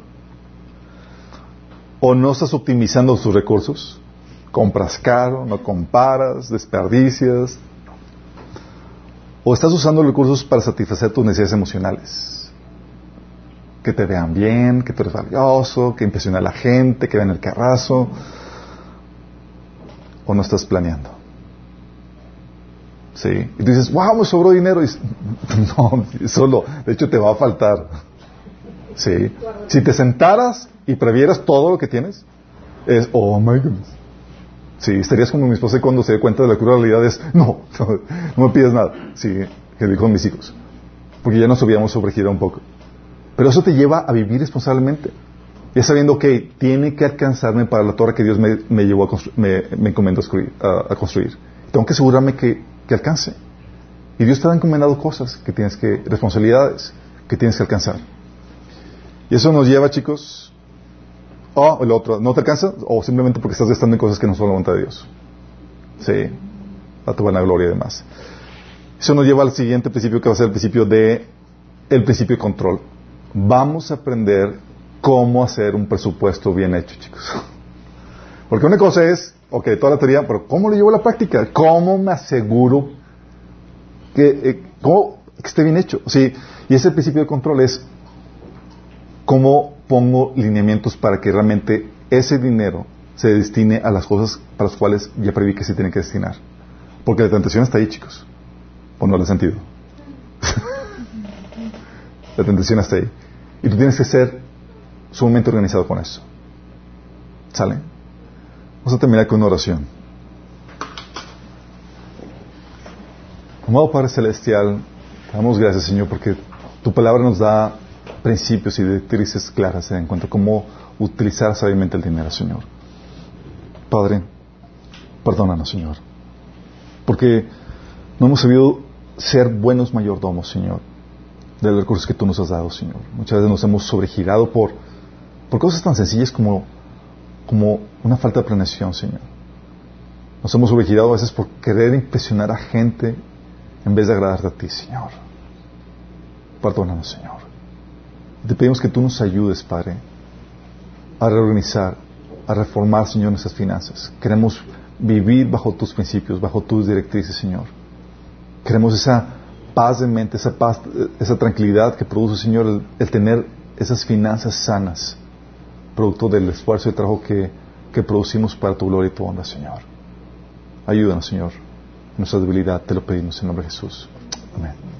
O no estás optimizando tus recursos. Compras caro, no comparas, desperdicias, o estás usando recursos para satisfacer tus necesidades emocionales. que te vean bien, que tú eres valioso, que impresiona a la gente, que vean el carrazo. ¿O no estás planeando? Sí. Y tú dices, wow, me sobró dinero. Y no, solo, de hecho te va a faltar. Sí. Si te sentaras y previeras todo lo que tienes, es, oh my goodness. Sí, estarías como mi esposa cuando se dé cuenta de la cruda realidad es, no, no, me pides nada. Sí, que dijo mis hijos. Porque ya nos habíamos sobregirado un poco. Pero eso te lleva a vivir responsablemente. Ya sabiendo que tiene que alcanzarme para la torre que Dios me, llevó a me, me encomendó a, construir. Tengo que asegurarme que, que alcance. Y Dios te ha encomendado cosas que tienes que, responsabilidades que tienes que alcanzar. Y eso nos lleva, chicos, o el otro, ¿no te alcanza? O simplemente porque estás gastando en cosas que no son la voluntad de Dios. Sí, a tu gloria y demás. Eso nos lleva al siguiente principio que va a ser el principio de el principio de control. Vamos a aprender cómo hacer un presupuesto bien hecho, chicos. Porque una cosa es, ok, toda la teoría, pero ¿cómo lo llevo a la práctica? ¿Cómo me aseguro que, eh, que esté bien hecho? Sí, y ese principio de control es cómo pongo lineamientos para que realmente ese dinero se destine a las cosas para las cuales ya preví que se tiene que destinar. Porque la tentación está ahí, chicos. ¿O no le sentido? la tentación está ahí. Y tú tienes que ser sumamente organizado con eso. ¿Sale? Vamos a terminar con una oración. Amado Padre Celestial, damos gracias, Señor, porque tu palabra nos da principios y directrices claras en cuanto a cómo utilizar sabiamente el dinero, Señor. Padre, perdónanos, Señor, porque no hemos sabido ser buenos mayordomos, Señor, de los recursos que tú nos has dado, Señor. Muchas veces nos hemos sobregirado por, por cosas tan sencillas como, como una falta de planeación, Señor. Nos hemos sobregirado a veces por querer impresionar a gente en vez de agradarte a ti, Señor. Perdónanos, Señor. Te pedimos que tú nos ayudes, Padre, a reorganizar, a reformar, Señor, nuestras finanzas. Queremos vivir bajo tus principios, bajo tus directrices, Señor. Queremos esa paz de mente, esa paz, esa tranquilidad que produce, Señor, el, tener esas finanzas sanas, producto del esfuerzo y trabajo que, que producimos para tu gloria y tu honra, Señor. Ayúdanos, Señor. Nuestra debilidad te lo pedimos en nombre de Jesús. Amén.